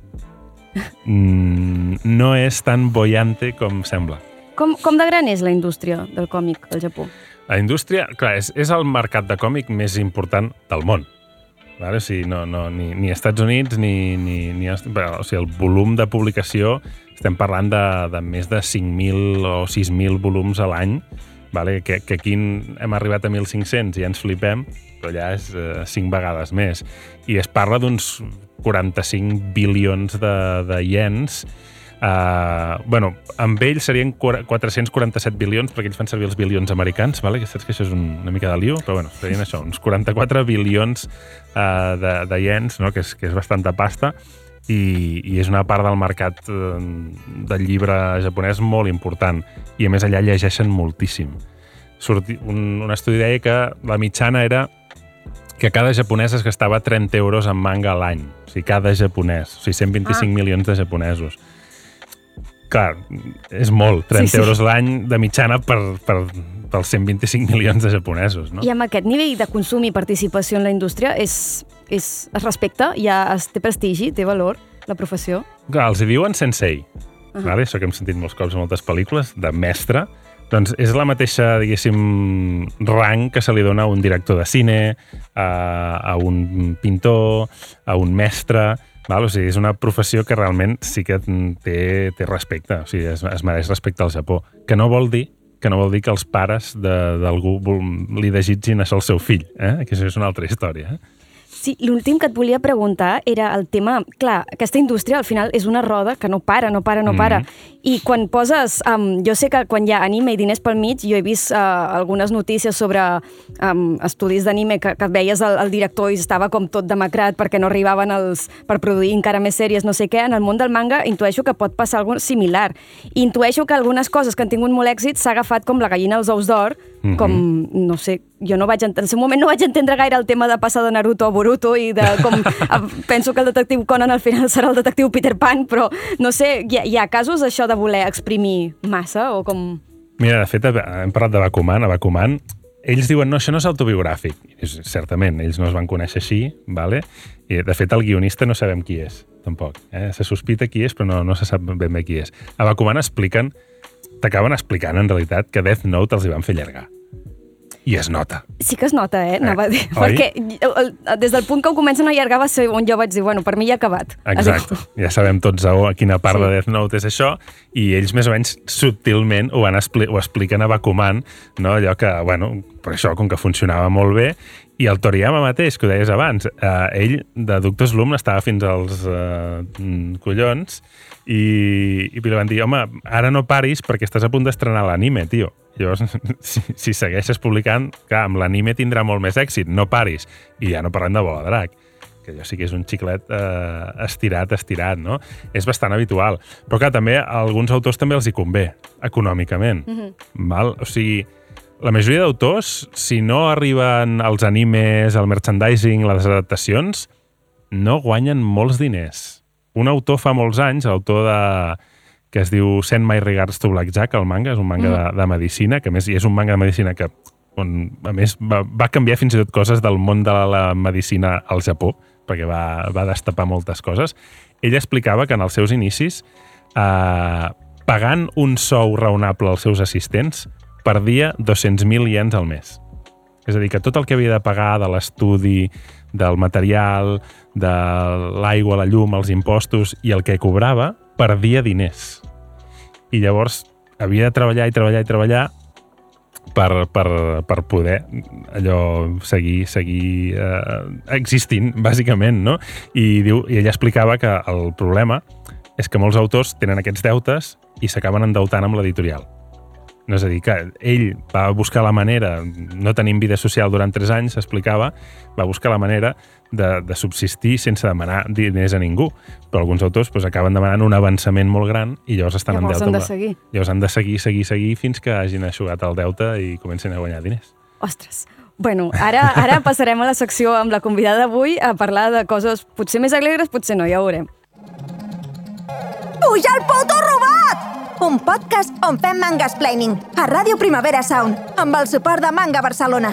mm, no és tan boiante com sembla. Com, com de gran és la indústria del còmic al Japó? La indústria, clar, és, és el mercat de còmic més important del món. Vale? O sigui, no, no, ni, ni Estats Units ni, ni, ni... Però, o sigui, el volum de publicació, estem parlant de, de més de 5.000 o 6.000 volums a l'any, vale? que, que aquí hem arribat a 1.500 i ja ens flipem, però allà és eh, 5 vegades més. I es parla d'uns 45 bilions de, de iens, Uh, bueno, amb ells serien quar- 447 bilions, perquè ells fan servir els bilions americans, vale? que saps que això és un, una mica de liu, però bueno, serien això, uns 44 bilions uh, de, de iens, no? que, és, que és bastanta pasta, i, i és una part del mercat uh, del llibre japonès molt important, i a més allà llegeixen moltíssim. Surti, un, un estudi deia que la mitjana era que cada japonès es gastava 30 euros en manga a l'any. O sigui, cada japonès. O sigui, 125 Ah. milions de japonesos. Clar, és molt, 30 Sí, sí. euros l'any de mitjana per, per, pels 125 milions de japonesos, no? I amb aquest nivell de consum i participació en la indústria és, és, es respecta, ja es té prestigi, té valor, la professió? Clar, els hi diuen sensei, uh -huh. vale? això que hem sentit molts cops en moltes pel·lícules, de mestre, doncs és la mateixa, diguéssim, rang que se li dona a un director de cine, a, a un pintor, a un mestre... Val? O sigui, és una professió que realment sí que té, té respecte, o sigui, es, es mereix respecte al Japó, que no vol dir que no vol dir que els pares d'algú li desitgin això al seu fill, eh? que això és una altra història. Eh? Sí, l'últim que et volia preguntar era el tema... Clar, aquesta indústria al final és una roda que no para, no para, no para. I quan poses... Um, jo sé que quan hi ha anime i diners pel mig, jo he vist uh, algunes notícies sobre um, estudis d'anime que, que veies el, el director i estava com tot demacrat perquè no arribaven els, per produir encara més sèries, no sé què. En el món del manga intueixo que pot passar alguna similar. Intueixo que algunes coses que han tingut molt èxit s'ha agafat com la gallina als ous d'or, Mhm. com, no sé, jo no vaig ent- en el moment no vaig entendre gaire el tema de passar de Naruto a Boruto i de com penso que el detectiu Conan al final serà el detectiu Peter Pan, però no sé, hi ha, hi ha casos d'això de voler exprimir massa o com... Mira, de fet, hem parlat de Bakuman. A Bakuman, ells diuen, no, això no és autobiogràfic. Certament, ells no es van conèixer així, vale? I, de fet, el guionista no sabem qui és, tampoc. Eh? Se sospita qui és, però no, no se sap ben bé qui és. A Bakuman expliquen, t'acaben explicant, en realitat, que Death Note els hi van fer llargar. i es nota. Sí que es nota, eh? Anava a dir. Oi? Perquè des del punt que ho comencen a allargar va ser on jo vaig dir, bueno, per mi ja ha acabat. Exacte. Ja sabem tots a, a quina part sí. de Death Note és això, i ells més o menys subtilment ho, van expli ho expliquen a Bakuman, no? allò que, bueno, per això, com que funcionava molt bé, i el Toriyama mateix, que ho deies abans, eh, ell de Doctor Slum estava fins als eh, mm, collons i, i li van dir, home, ara no paris perquè estàs a punt d'estrenar l'anime, tio. Llavors, si, si segueixes publicant, clar, amb l'anime tindrà molt més èxit, no paris. I ja no parlem de Bola Drac que allò sí que és un xiclet eh, estirat, estirat, no? És bastant habitual. Però clar, també a alguns autors també els hi convé, econòmicament. Mm -hmm. val? O sigui, la majoria d'autors, si no arriben als animes, al merchandising, les adaptacions, no guanyen molts diners. Un autor fa molts anys, l'autor de que es diu Send My Regards to Blackjack, el manga, és un manga mm. de, de medicina, que a més i és un manga de medicina que on, a més, va, va canviar fins i tot coses del món de la, la medicina al Japó, perquè va, va destapar moltes coses. Ell explicava que en els seus inicis, eh, pagant un sou raonable als seus assistents, perdia 200.000 iens al mes. És a dir, que tot el que havia de pagar de l'estudi, del material, de l'aigua, la llum, els impostos i el que cobrava, perdia diners. I llavors havia de treballar i treballar i treballar per, per, per poder allò seguir, seguir eh, existint, bàsicament, no? I, diu, I ella explicava que el problema és que molts autors tenen aquests deutes i s'acaben endeutant amb l'editorial. No és a dir, que ell va buscar la manera, no tenint vida social durant tres anys, explicava, va buscar la manera de, de subsistir sense demanar diners a ningú. Però alguns autors doncs, acaben demanant un avançament molt gran i llavors estan Llavors en deute. han de seguir. Llavors han de seguir, seguir, seguir fins que hagin aixugat el deute i comencin a guanyar diners. Ostres. Bueno, ara, ara passarem a la secció amb la convidada d'avui a parlar de coses potser més alegres, potser no, ja ho veurem. Puja el puto robot! Un podcast on fem mangasplaining a Ràdio Primavera Sound amb el suport de Manga Barcelona.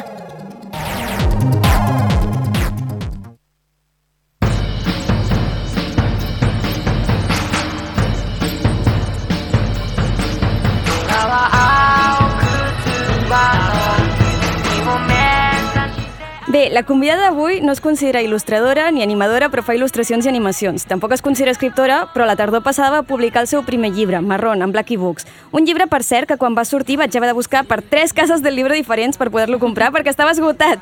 Bé, la convidada d'avui no es considera il·lustradora ni animadora, però fa il·lustracions i animacions. Tampoc es considera escriptora, però la tardor passada va publicar el seu primer llibre, Marrón, en Blacky Books. Un llibre, per cert, que quan va sortir vaig haver de buscar per tres cases del llibre diferents per poder-lo comprar perquè estava esgotat.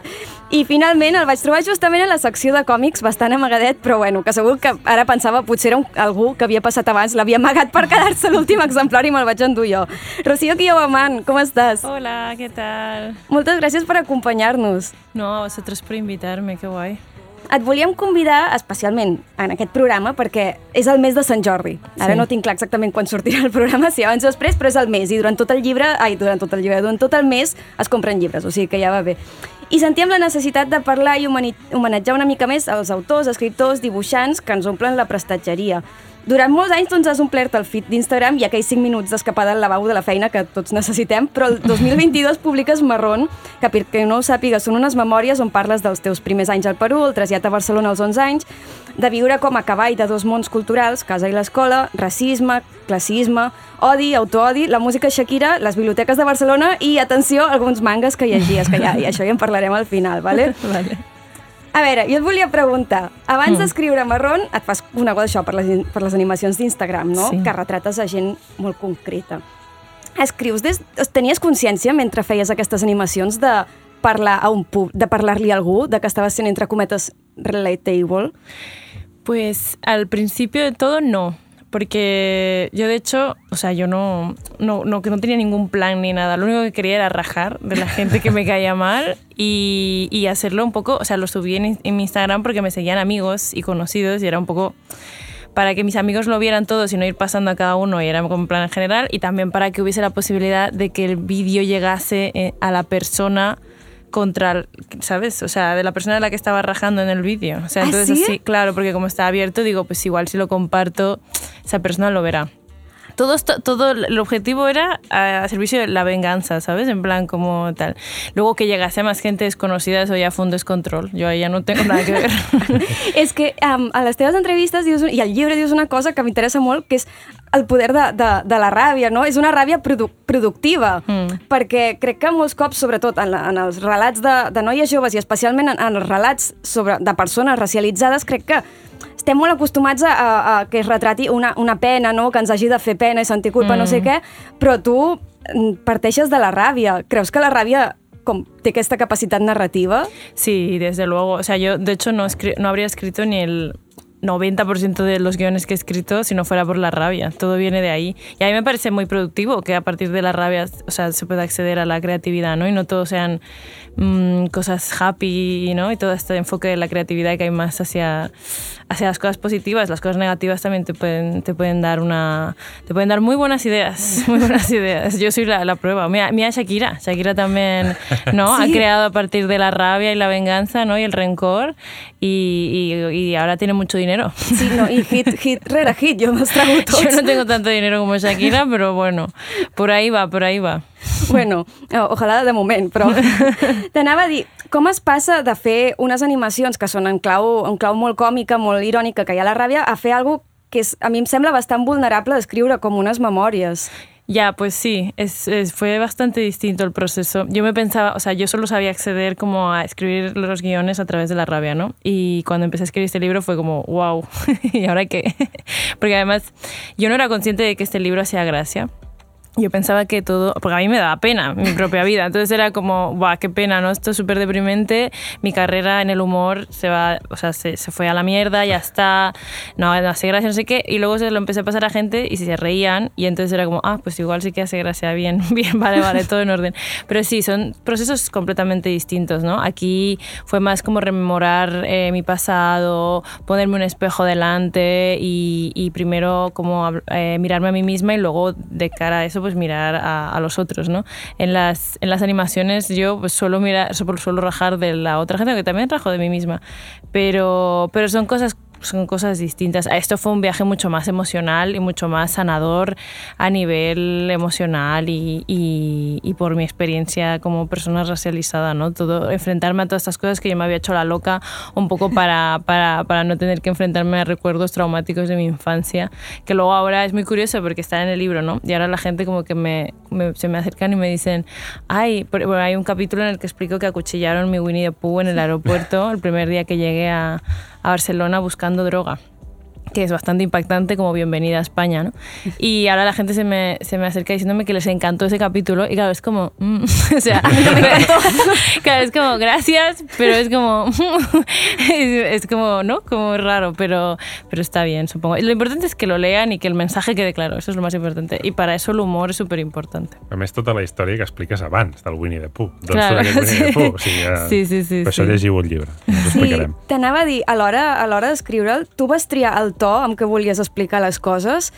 I finalment el vaig trobar justament a la secció de còmics, bastant amagadet, però bueno, que segur que ara pensava potser era un, algú que havia passat abans, l'havia amagat per quedar-se l'últim exemplar i me'l vaig endur jo. Rocío Quillabaman, com estàs? Hola, ¿qué tal? Moltes gràcies per acompanyar-nos. No, a vosotros por invitarme, qué guay. Et volíem convidar especialment en aquest programa perquè és el mes de Sant Jordi. Ara Sí. no tinc clar exactament quan sortirà el programa, si abans o després, però és el mes i durant tot el llibre, ai, durant tot el llibre, durant tot el mes es compren llibres, o sigui que ja va bé. I sentíem la necessitat de parlar i homenatjar una mica més als autors, escriptors, dibuixants que ens omplen la prestatgeria. Durant molts anys doncs, has omplert el feed d'Instagram i aquells 5 minuts d'escapada al lavabo de la feina que tots necessitem, però el 2022 publiques Marrón, que per qui no ho sàpiga són unes memòries on parles dels teus primers anys al Perú, el trasllat a Barcelona als 11 anys, de viure com a cavall de dos mons culturals, casa i l'escola, racisme, classisme, odi, autoodi, la música Shakira, les biblioteques de Barcelona i, atenció, alguns mangas que llegies, que ja, i això ja en parlarem al final, vale? Vale. A veure, jo et volia preguntar, abans d'escriure Marrón, et fas coneguda això per les, per les animacions d'Instagram, no? Sí. Que retrates a gent molt concreta. Escrius des... Tenies consciència mentre feies aquestes animacions de parlar a un pub, de parlar-li a algú, de que estaves sent, entre cometes, relatable? Pues al principio de todo no, porque yo de hecho, o sea, yo no, no, no, no tenía ningún plan ni nada, lo único que quería era rajar de la gente que me caía mal y, y hacerlo un poco, o sea, lo subí en, en mi Instagram porque me seguían amigos y conocidos y era un poco para que mis amigos lo vieran todos y no ir pasando a cada uno y era como en plan en general. Y también para que hubiese la posibilidad de que el vídeo llegase eh, a la persona contra, el- ¿sabes? O sea, de la persona a la que estaba rajando en el vídeo. O sea, ¿Ah, entonces sí? así, claro, porque como está abierto, digo, pues igual si lo comparto, esa persona lo verá. Todo esto, todo el objetivo era a, servicio de la venganza, ¿sabes? En plan como tal. Luego que llegase a más gente desconocida, eso ya fue un descontrol. Yo ahí ya no tengo nada que ver. És que um, a les teves entrevistes dius, i al llibre dius una cosa que m'interessa molt, que és el poder de, de, de la ràbia, no? És una ràbia produ productiva, Mm. perquè crec que molts cops, sobretot en, la, en els relats de, de noies joves i especialment en, en els relats sobre, de persones racialitzades, crec que estem molt acostumats a, a, a que es retrati una, una pena, no? que ens hagi de fer pena i sentir culpa, mm. no sé què, però tu mm, parteixes de la ràbia. Creus que la ràbia com, té aquesta capacitat narrativa? Sí, desde luego. O sea, yo de hecho no, escri- no habría escrito ni el 90% de los guiones que he escrito si no fuera por la rabia. Todo viene de ahí. Y a mí me parece muy productivo que a partir de la rabia o sea, se pueda acceder a la creatividad, ¿no? Y no todo sean mm, cosas happy, ¿no? Y todo este enfoque de la creatividad que hay más hacia, hacia las cosas positivas. Las cosas negativas también te pueden, te pueden dar una... Te pueden dar muy buenas ideas, muy buenas ideas. Yo soy la, la prueba. Mira, mira Shakira. Shakira también, ¿no? Sí. Ha creado a partir de la rabia y la venganza, ¿no? Y el rencor. Y, y, y ahora tiene mucho dinero. Sí, no, i hit, hit rere hit, jo me'ls trago tots. Yo no tengo tanto dinero como Shakira, pero bueno, por ahí va, por ahí va. Bueno, ojalà de moment, però t'anava a dir, com es passa de fer unes animacions que són en clau, en clau molt còmica, molt irònica, que hi ha la ràbia, a fer alguna que és, a mi em sembla bastant vulnerable d'escriure com unes memòries. Ya, pues sí, es, fue bastante distinto el proceso. Yo me pensaba, o sea, yo solo sabía acceder como a escribir los guiones a través de la rabia, ¿no? Y cuando empecé a escribir este libro fue como, wow, ¿y ahora qué? Porque además yo no era consciente de que este libro hacía gracia. Yo pensaba que todo, porque a mí me daba pena mi propia vida, entonces era como, guau, qué pena, ¿no? Esto es súper deprimente, mi carrera en el humor se va, o sea, se, se fue a la mierda, ya está, no, no hace gracia, no sé qué, y luego se lo empecé a pasar a gente y se reían, y entonces era como, ah, pues igual sí que hace gracia, bien, bien, vale, vale, todo en orden. Pero sí, son procesos completamente distintos, ¿no? Aquí fue más como rememorar eh, mi pasado, ponerme un espejo delante y, y primero como eh, mirarme a mí misma y luego de cara a eso pues mirar a, los otros, ¿no? En las, en las animaciones yo pues suelo mirar, suelo rajar de la otra gente, que también rajo de mí misma, pero, pero son cosas son cosas distintas. Esto fue un viaje mucho más emocional y mucho más sanador a nivel emocional y, y- y por mi experiencia como persona racializada, ¿no? Todo, enfrentarme a todas estas cosas que yo me había hecho la loca un poco para, para, para no tener que enfrentarme a recuerdos traumáticos de mi infancia, que luego ahora es muy curioso porque está en el libro, ¿no? Y ahora la gente como que me, me- se me acercan y me dicen, ay, bueno, hay un capítulo en el que explico que acuchillaron mi Winnie the Pooh en el aeropuerto el primer día que llegué a, a Barcelona buscando droga que es bastante impactante como bienvenida a España, ¿no? Y ahora la gente se me, se me acerca diciéndome que les encantó ese capítulo y claro, es como, mm, o sea, claro, es como, gracias, pero es como, es, es como, ¿no? Como raro, pero, pero está bien, supongo. Lo importante es que lo lean y que el mensaje quede claro, eso es lo más importante. Y para eso el humor es súper importante. A més, tota la història que expliques abans del Winnie the Pooh. Winnie the. Pooh? O sigui, Sí, sí, sí, Per això sí. llegiu el llibre. Sí, t'anava a dir, a l'hora d'escriure'l, tu vas triar el to amb què volies explicar les coses?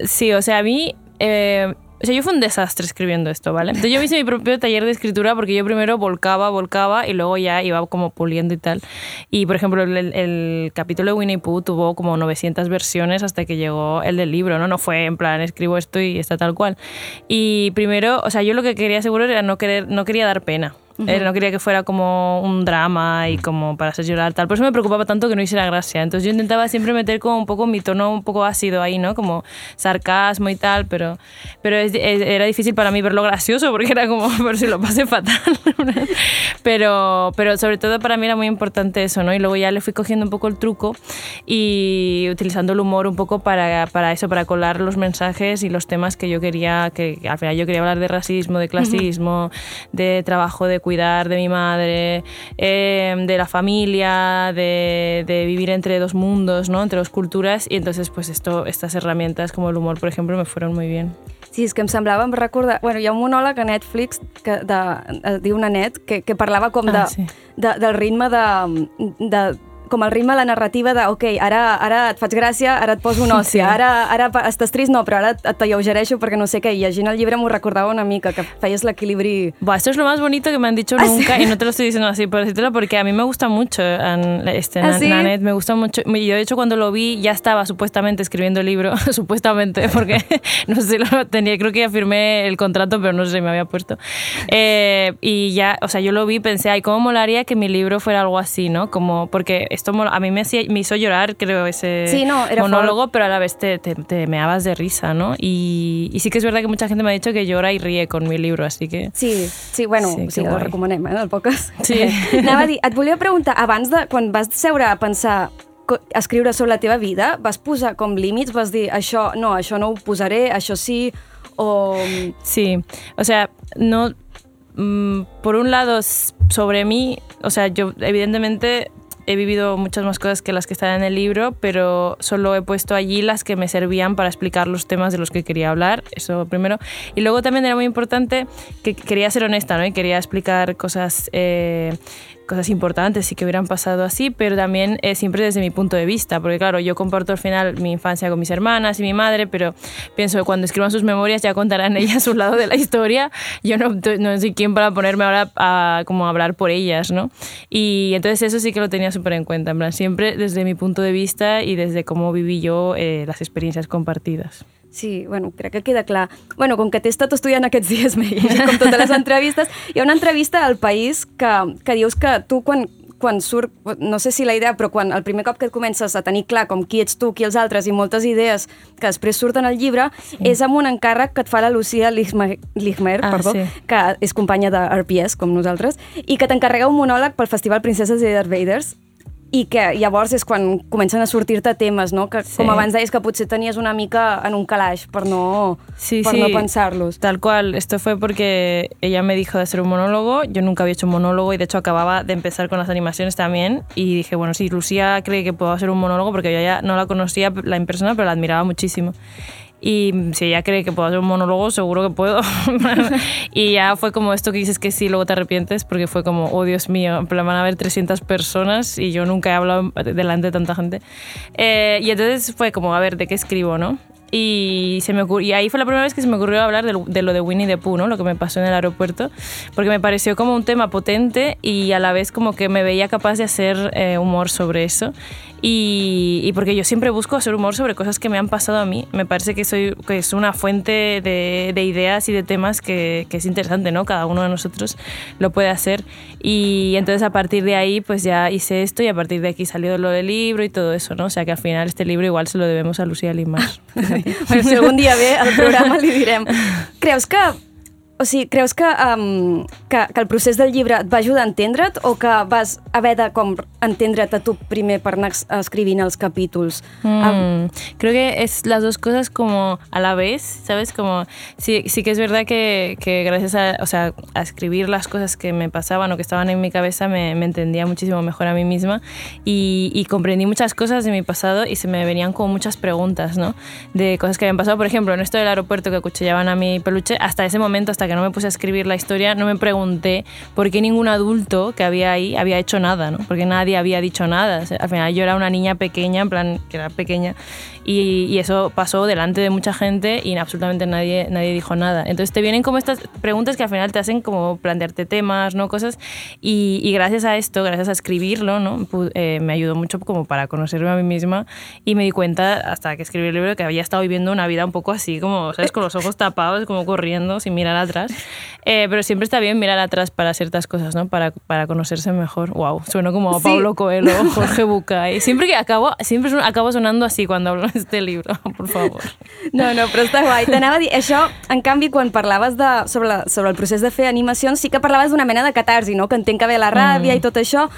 Sí, o sea, a mí... eh, o sea, yo fui un desastre escribiendo esto, ¿vale? Entonces yo hice mi propio taller de escritura porque yo primero volcaba, volcaba y luego ya iba como puliendo y tal. Y, por ejemplo, el, el capítulo de Winnie Pooh tuvo como 900 versiones hasta que llegó el del libro, ¿no? No fue en plan, escribo esto y está tal cual. Y primero, o sea, yo lo que quería seguro era no querer, no quería dar pena. Eh, no quería que fuera como un drama y como para hacer llorar tal. Por eso me preocupaba tanto que no hiciera gracia. Entonces yo intentaba siempre meter como un poco mi tono un poco ácido ahí, ¿no? Como sarcasmo y tal, pero, pero es- es- era difícil para mí verlo gracioso porque era como, por si lo pasé fatal. pero, pero sobre todo para mí era muy importante eso, ¿no? Y luego ya le fui cogiendo un poco el truco y utilizando el humor un poco para, para eso, para colar los mensajes y los temas que yo quería, que al final yo quería hablar de racismo, de clasismo, de trabajo, de cuidar de mi madre, eh, de la familia, de, de vivir entre dos mundos, ¿no? Entre dos culturas y entonces pues esto, estas herramientas como el humor, por ejemplo, me fueron muy bien. Sí, és que em semblava, em recordar... Bueno, hi ha un monòleg a Netflix que de, es diu Nanet, que, que parlava com de, Ah, sí. de, del ritme de, de com el ritme, la narrativa de, ok, ara, ara et faig gràcia, ara et poso un òssia, Sí. ara, ara estàs trist, no, però ara et t'alleugereixo perquè no sé què, i llegint el llibre m'ho recordava una mica, que feies l'equilibri... Buah, esto es lo más bonito que me han dicho ¿Ah, nunca sí? y no te lo estoy diciendo así por decírtelo porque a mí me gusta mucho An- este, ¿Ah, sí? Nanette, me gusta mucho. Y Yo de hecho cuando lo vi ya estaba supuestamente escribiendo el libro, supuestamente, porque no sé, lo tenía, creo que ya firmé el contrato, pero no sé, me había puesto. Eh, y ya, o sea, yo lo vi pensé, ay, cómo molaría que mi libro fuera algo así, ¿no? Como, porque esto a mí me, hacía- me hizo llorar, creo, ese Sí, no, era monólogo, pero a la vez te, te, te meabas de risa, ¿no? Y, y sí que es verdad que mucha gente me ha dicho que llora y ríe con mi libro, así que... Sí, sí, bueno, Sí, sí, guai. recomanem, eh, el podcast. Sí. Anava a dir, et volia preguntar, abans de, quan vas seure a pensar escriure sobre la teva vida, vas posar com límits, vas dir, això, no, això no ho posaré, això sí, o... Sí, o sea, no. mm, por un lado, sobre mí, o sea, yo evidentemente he vivido muchas más cosas que las que están en el libro, pero solo he puesto allí las que me servían para explicar los temas de los que quería hablar, eso primero. Y luego también era muy importante que quería ser honesta, ¿no? Y quería explicar cosas... eh, cosas importantes y que hubieran pasado así, pero también eh, siempre desde mi punto de vista, porque claro, yo comparto al final mi infancia con mis hermanas y mi madre, pero pienso que cuando escriban sus memorias ya contarán ellas su lado de la historia, yo no, no soy quien para ponerme ahora a como hablar por ellas, ¿no? Y entonces eso sí que lo tenía súper en cuenta, en plan, siempre desde mi punto de vista y desde cómo viví yo eh, las experiencias compartidas. Sí, bueno, crec que queda clar. Bueno, com que t'he estat estudiant aquests dies, m'he llegit com totes les entrevistes, hi ha una entrevista al País que, que dius que tu quan, quan surt, no sé si la idea, però quan el primer cop que et comences a tenir clar com qui ets tu, qui els altres i moltes idees que després surten al llibre, sí. és amb un encàrrec que et fa la Lucía Ligmer, Ligmer Ah, perdó, sí. que és companya de RPS, com nosaltres, i que t'encarrega un monòleg pel Festival Princeses i Darth Vaders, i que llavors és quan comencen a sortir-te temes, no? Que, Sí. com abans deies que potser tenies una mica en un calaix per no, Sí, per sí. no pensar-los. Tal cual, esto fue porque ella me dijo de hacer un monólogo, yo nunca había hecho un monólogo y de hecho acababa de empezar con las animaciones también y dije, bueno, sí, Lucía cree que puedo hacer un monólogo porque yo ya no la conocía la en persona, pero la admiraba muchísimo. Y si ella cree que puedo hacer un monólogo, seguro que puedo. y ya fue como esto que dices que sí, luego te arrepientes, porque fue como, oh Dios mío, van a haber 300 personas y yo nunca he hablado delante de tanta gente. Eh, y entonces fue como, a ver, ¿de qué escribo, no? Y, se me y ahí fue la primera vez que se me ocurrió hablar de lo, de lo de Winnie the Pooh, ¿no? lo que me pasó en el aeropuerto, porque me pareció como un tema potente y a la vez como que me veía capaz de hacer eh, humor sobre eso. Y, y porque yo siempre busco hacer humor sobre cosas que me han pasado a mí. Me parece que, soy, que es una fuente de, de ideas y de temas que, que es interesante, ¿no? Cada uno de nosotros lo puede hacer. Y entonces a partir de ahí pues ya hice esto y a partir de aquí salió lo del libro y todo eso, ¿no? O sea que al final este libro igual se lo debemos a Lucía Limar. bueno, si algun dia ve al programa li direm. Creus que o sigui, creus que, um, que, que el procés del llibre et va ajudar a entendre't o que vas haver de com entendre't a tu primer per anar es- escrivint els capítols? Um, Mm, creo que es las dos cosas como a la vez, ¿sabes? Como sí, sí que es verdad que, que gracias a, o sea, a escribir las cosas que me pasaban o que estaban en mi cabeza me, me entendía muchísimo mejor a mí misma y, y comprendí muchas cosas de mi pasado y se me venían como muchas preguntas, ¿no? De cosas que habían pasado, por ejemplo, en esto del aeropuerto que acuchillaban a mi peluche, hasta ese momento, hasta que no me puse a escribir la historia, no me pregunté por qué ningún adulto que había ahí había hecho nada, ¿no? Porque nadie había dicho nada. O sea, al final yo era una niña pequeña, en plan, que era pequeña, y, y eso pasó delante de mucha gente y absolutamente nadie, nadie dijo nada. Entonces te vienen como estas preguntas que al final te hacen como plantearte temas, ¿no? Cosas, y, y gracias a esto, gracias a escribirlo, ¿no? Eh, me ayudó mucho como para conocerme a mí misma y me di cuenta hasta que escribí el libro que había estado viviendo una vida un poco así, como, ¿sabes? Con los ojos tapados, como corriendo, sin mirar atrás. Eh, pero siempre está bien mirar atrás para ciertas cosas, ¿no? Para, para conocerse mejor. Wow, sueno como a Sí. Pablo Coelho, Jorge Bucay. Siempre que acabo, siempre acabo sonando así cuando hablo de este libro, por favor. No, no, però està guai. T'anava a dir, això, en canvi, quan parlaves de, sobre, la, sobre el procés de fer animacions, sí que parlaves d'una mena de catarsi, no? que entenc que ve la ràbia mm. i tot això,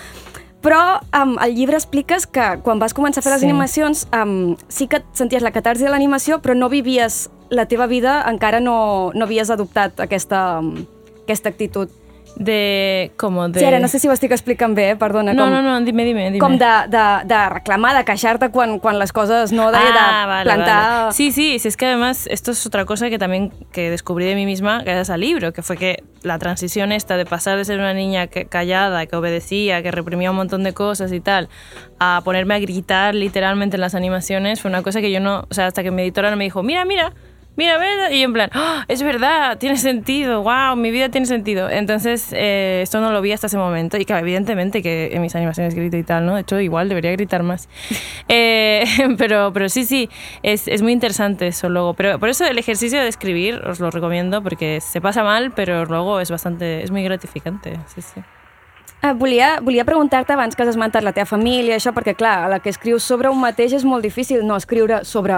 però um, al llibre expliques que quan vas començar a fer les Sí. animacions um, sí que senties la catarsi de l'animació, però no vivies la teva vida, encara no, no havies adoptat aquesta, um, aquesta actitud. De... Como de... Sí, ara no sé si ho estic explicant bé, eh? perdona. No, com, no, no, dime, dime, dime. Com de, de, de reclamar, de queixar-te quan, quan les coses no, de, de Ah, vale, plantar... vale. Sí, sí, sí, es que además esto es otra cosa que también que descubrí de mí misma gracias al libro, que fue que la transición esta de pasar de ser una niña que- callada, que obedecía, que reprimía un montón de cosas y tal, a ponerme a gritar literalmente en las animaciones, fue una cosa que yo no, o sea, hasta que mi editora no me dijo, mira, mira, mira, ¿verdad? Y yo en plan, "Ah, es verdad, tiene sentido, wow, mi vida tiene sentido. Entonces, eh, esto no lo vi hasta ese momento. Y claro, evidentemente que en mis animaciones grito y tal, ¿no? De hecho, igual debería gritar más. Eh, pero, pero sí, sí, es, es muy interesante eso luego. Pero por eso el ejercicio de escribir os lo recomiendo porque se pasa mal, pero luego es bastante, es muy gratificante. Sí, sí. Ah, volia, volia preguntar-te abans que has esmentat la teva família, això, perquè, clar, a la que escrius sobre un mateix és molt difícil no escriure sobre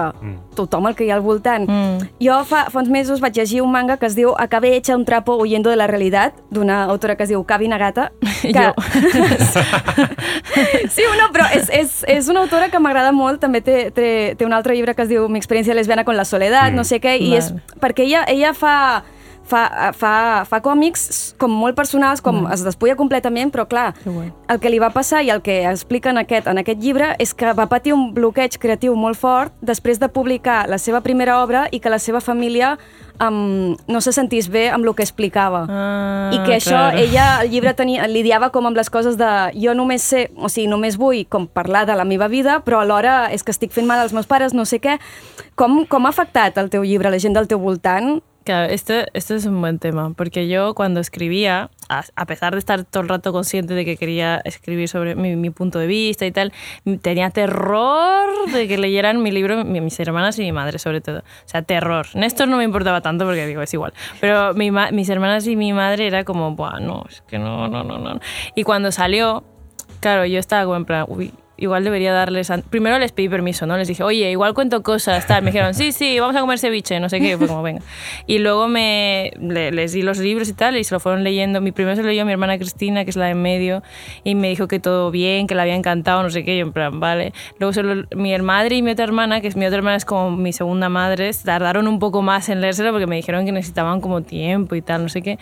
tothom el que hi ha al voltant. Mm. Jo fa, fa uns mesos vaig llegir un manga que es diu Acabé hecha un trapo huyendo de la realidad, d'una autora que es diu Kavi Nagata. Que... Jo. sí, no, però és, és, és una autora que m'agrada molt, també té, té, té un altre llibre que es diu Mi experiencia lesbiana con la soledad, no sé què, i Vale. és perquè ella, ella fa fa, fa, fa còmics com molt personals, com es despulla completament, però clar, Que el que li va passar i el que explica en aquest, en aquest llibre és que va patir un bloqueig creatiu molt fort després de publicar la seva primera obra i que la seva família um, no se sentís bé amb el que explicava. Ah, I que això, claro. ella, el llibre tenia, lidiava com amb les coses de jo només sé, o sigui, només vull com parlar de la meva vida, però alhora és que estic fent mal als meus pares, no sé què. Com, com ha afectat el teu llibre, la gent del teu voltant? Claro, este, este es un buen tema, porque yo cuando escribía, a, pesar de estar todo el rato consciente de que quería escribir sobre mi, punto de vista y tal, tenía terror de que leyeran mi libro mi- mis hermanas y mi madre sobre todo. O sea, terror. Néstor no me importaba tanto porque digo, es igual. Pero mi mis hermanas y mi madre era como, Buah, no, es que no, no, no, no. Y cuando salió, claro, yo estaba como en plan, uy, igual debería darles... Primero les pedí permiso, ¿no? Les dije, oye, igual cuento cosas, tal. Me dijeron, sí, sí, vamos a comer ceviche, no sé qué. Fue como, venga. Y luego me, le- les di los libros y tal, y se lo fueron leyendo. Mi primero se lo leyó mi hermana Cristina, que es la de en medio, y me dijo que todo bien, que le había encantado, no sé qué. Yo en plan, vale. Luego mi madre y mi otra hermana, que es mi otra hermana, es como mi segunda madre, tardaron un poco más en leérselo porque me dijeron que necesitaban como tiempo y tal, no sé qué.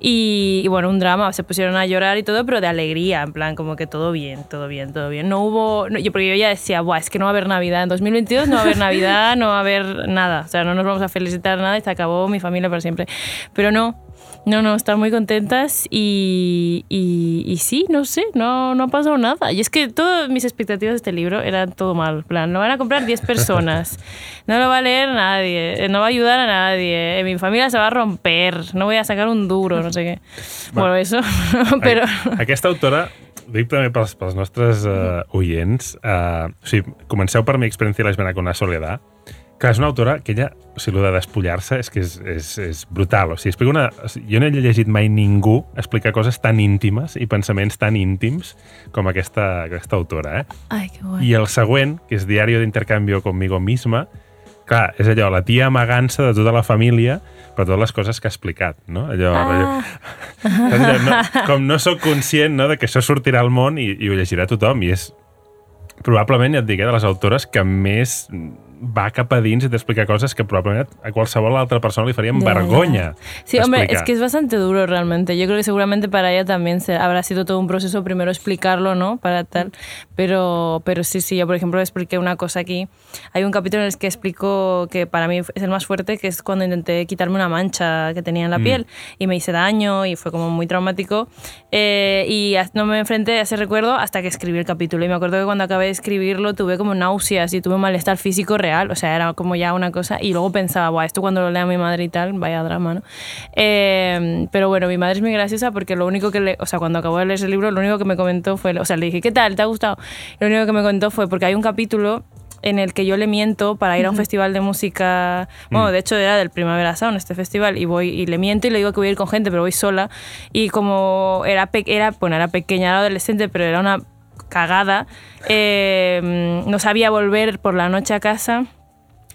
Y, y bueno, un drama, se pusieron a llorar y todo, pero de alegría, en plan, como que todo bien, todo bien, todo bien. No hubo, no- yo, porque yo ya decía, Buah, es que no va a haber Navidad, en 2022 no va a haber Navidad, no va a haber nada, o sea, no nos vamos a felicitar nada y se acabó mi familia para siempre. Pero no, no, no, están muy contentas y, y, y sí, no sé, no, no ha pasado nada. Y es que todas mis expectativas de este libro eran todo mal. Plan, lo van a comprar 10 personas, no lo va a leer nadie, eh, no va a ayudar a nadie, eh, mi familia se va a romper, no voy a sacar un duro, no sé qué. Bueno, eso, pero... Aquesta autora, dic també pels, pels nostres uh, oients, uh, o sigui, comenceu per mi experiència lesbiana con la soledad, que és una autora que ella, o sigui, el de despullar-se és que és, és, és brutal. O sigui, explica una, jo no he llegit mai ningú explicar coses tan íntimes i pensaments tan íntims com aquesta, aquesta autora, eh? Ay, qué guay. I el següent, que és Diario de intercambio conmigo misma, clar, és allò, la tia amagant-se de tota la família per totes les coses que ha explicat, no? Allò, Ah. allò, allò no, com no sóc conscient no, de que això sortirà al món i, i ho llegirà tothom, i és probablement, ja et dic, eh, de les autores que més va cap a dins i t'explica coses que probablement a qualsevol altra persona li farien Ya, vergonya. Sí, hombre, explicar. es que es bastante duro realmente. Yo creo que seguramente para ella también se, habrá sido todo un proceso primero explicarlo, ¿no? Para tal. Pero, pero sí, sí, yo por ejemplo expliqué una cosa aquí. Hay un capítulo en el que explico que para mí es el más fuerte, que es cuando intenté quitarme una mancha que tenía en la piel y me hice daño y fue como muy traumático. Eh, y no me enfrenté a ese recuerdo hasta que escribí el capítulo. Y me acuerdo que cuando acabé de escribirlo tuve como náuseas y tuve un malestar físico real. O sea, era como ya una cosa. Y luego pensaba, Buah, esto cuando lo lea mi madre y tal, vaya drama, ¿no? Eh, pero bueno, mi madre es muy graciosa porque lo único que le. O sea, cuando acabó de leer ese libro, lo único que me comentó fue. O sea, le dije, ¿qué tal? ¿Te ha gustado? Lo único que me comentó fue porque hay un capítulo en el que yo le miento para ir a un festival de música. Bueno, de hecho era del Primavera Sound, este festival, y voy y le miento y le digo que voy a ir con gente, pero voy sola. Y como era, pe- era, bueno, era pequeña, era adolescente, pero era una cagada, eh, no sabía volver por la noche a casa.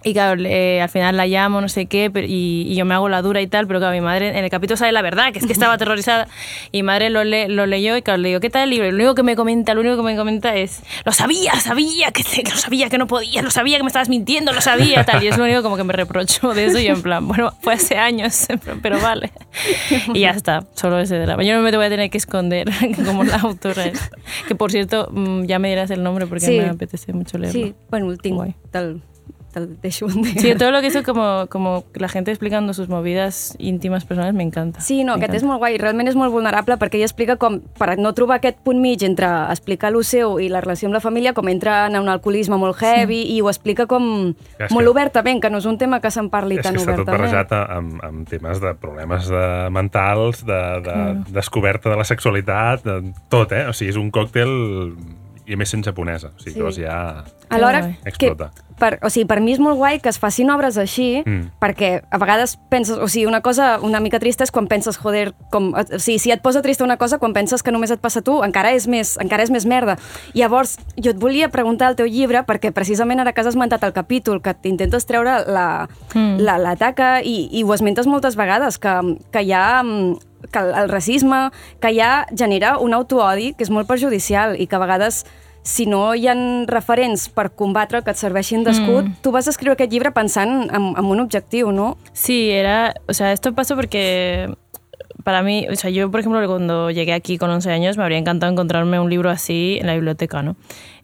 Y claro, eh, al final la llamo, no sé qué, pero- y, y yo me hago la dura y tal, pero claro, mi madre en el capítulo sale la verdad, que es que estaba aterrorizada. Y mi madre lo, le- lo leyó y claro, le digo, ¿qué tal el libro? Y lo único que me comenta, lo único que me comenta es, lo sabía, sabía, que, te- lo sabía, que no podía, lo sabía, que me estabas mintiendo, lo sabía, tal. Y es lo único como que me reprocho de eso y yo en plan, bueno, fue hace años, pero vale. Y ya está, solo ese drama. Yo no me te voy a tener que esconder como la autora esta. Que por cierto, mm, ya me dirás el nombre porque Sí. me apetece mucho leerlo. Sí, bueno, el tinc. Deixo un dia. Sí, todo lo que hizo como, como la gente explicando sus movidas íntimas personales me encanta. Sí, no, aquest és molt guai, realment és molt vulnerable perquè ell explica com, per no trobar aquest punt mig entre explicar lo seu i la relació amb la família, com entra en un alcoholisme molt heavy sí. i ho explica com És molt que- obertament, que no és un tema que se'n parli És tan que està tot obertament. barrejat amb, amb temes de problemes de, mentals, de, de descoberta de la sexualitat, de tot, eh? O sigui, és un còctel i a més en japonesa. O sigui, Sí. llavors ja... Alhora, guai. que, Explota. Per, o sigui, per mi és molt guai que es facin obres així, Mm. perquè a vegades penses, o sigui, una cosa una mica trista és quan penses, joder, com, o sigui, si et posa trista una cosa, quan penses que només et passa a tu, encara és més, encara és més merda. Llavors, jo et volia preguntar el teu llibre, perquè precisament ara que has esmentat el capítol, que t'intentes treure la, Mm. la, la taca i, i ho esmentes moltes vegades, que, que hi ha mm, que el, el racisme, que ja genera un autoodi que és molt perjudicial i que a vegades si no hi ha referents per combatre que et serveixin d'escut, mm. tu vas escriure aquest llibre pensant en, en un objectiu, no? Sí, era, o sea, esto pasó porque para mí, o sea, yo por ejemplo cuando llegué aquí con 11 años me habría encantado encontrarme un libro así en la biblioteca, ¿no?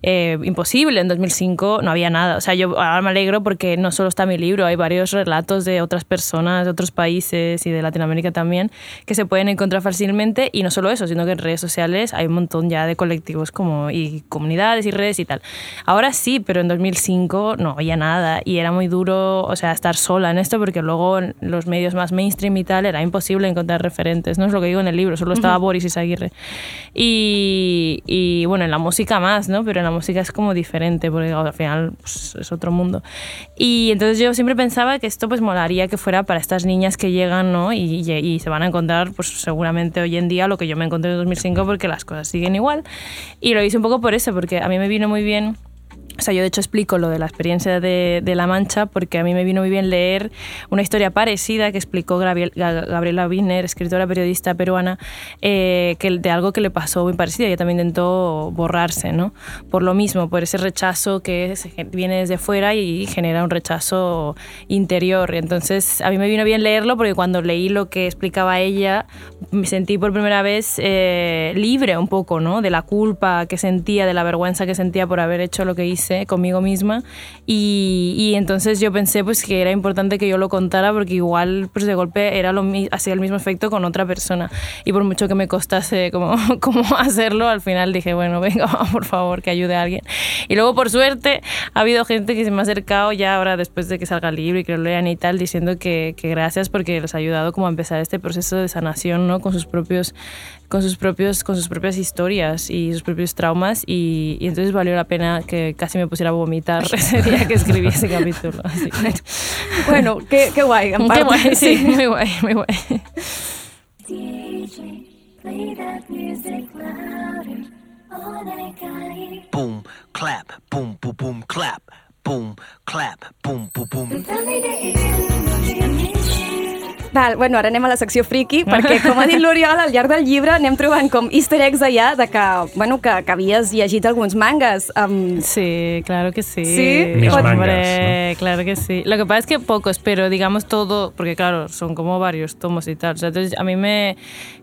Eh, imposible, en 2005 no había nada. O sea, yo ahora me alegro porque no solo está mi libro, hay varios relatos de otras personas, de otros países y de Latinoamérica también que se pueden encontrar fácilmente y no solo eso, sino que en redes sociales hay un montón ya de colectivos como y comunidades y redes y tal. Ahora sí, pero en 2005 no había nada y era muy duro, o sea, estar sola en esto porque luego en los medios más mainstream y tal era imposible encontrar referentes, no es lo que digo en el libro, solo estaba Boris Izaguirre. Y, y bueno, en la música más, ¿no? Pero en la música es como diferente porque al final pues, es otro mundo. Y entonces yo siempre pensaba que esto pues molaría que fuera para estas niñas que llegan, ¿no? Y, y- y se van a encontrar pues seguramente hoy en día lo que yo me encontré en 2005 porque las cosas siguen igual. Y lo hice un poco por eso, porque a mí me vino muy bien o sea, yo de hecho explico lo de la experiencia de, de La Mancha porque a mí me vino muy bien leer una historia parecida que explicó Gabriel- Ga- Gabriela Wiener, escritora periodista peruana, eh, que de algo que le pasó muy parecido. Ella también intentó borrarse, ¿no? Por lo mismo, por ese rechazo que gen- viene desde fuera y genera un rechazo interior. Entonces, a mí me vino bien leerlo porque cuando leí lo que explicaba ella, me sentí por primera vez eh, libre un poco, ¿no? De la culpa que sentía, de la vergüenza que sentía por haber hecho lo que hice conmigo misma. Y, y entonces yo pensé pues que era importante que yo lo contara porque igual pues de golpe era lo hacía el mismo efecto con otra persona. Y por mucho que me costase como, como hacerlo, al final dije, bueno, venga, por favor, que ayude a alguien. Y luego, por suerte, ha habido gente que se me ha acercado ya ahora después de que salga el libro y que lo lean y tal, diciendo que, que gracias porque les ha ayudado como a empezar este proceso de sanación, ¿no? Con sus propios con sus propios con sus propias historias y sus propios traumas y, y entonces valió la pena que casi me pusiera a vomitar ese día que escribí ese capítulo. Así Bueno, que guai, en Qué guay, sí, muy guay, muy guay. DJ, play that music louder. All I got here. boom, clap, boom, boom, boom, clap, boom, clap, boom, boom, boom. Val, bueno, ara anem a la secció friki, perquè, com ha dit l'Oriol, al llarg del llibre anem trobant com easter eggs allà de que, bueno, que, que havies llegit alguns mangas. Um, Sí, claro que sí. ¿Sí? Mis Hombre, mangas, claro que sí. Lo que pasa es que pocos, pero digamos todo, porque claro, son como varios tomos y tal. O sea, entonces a mí me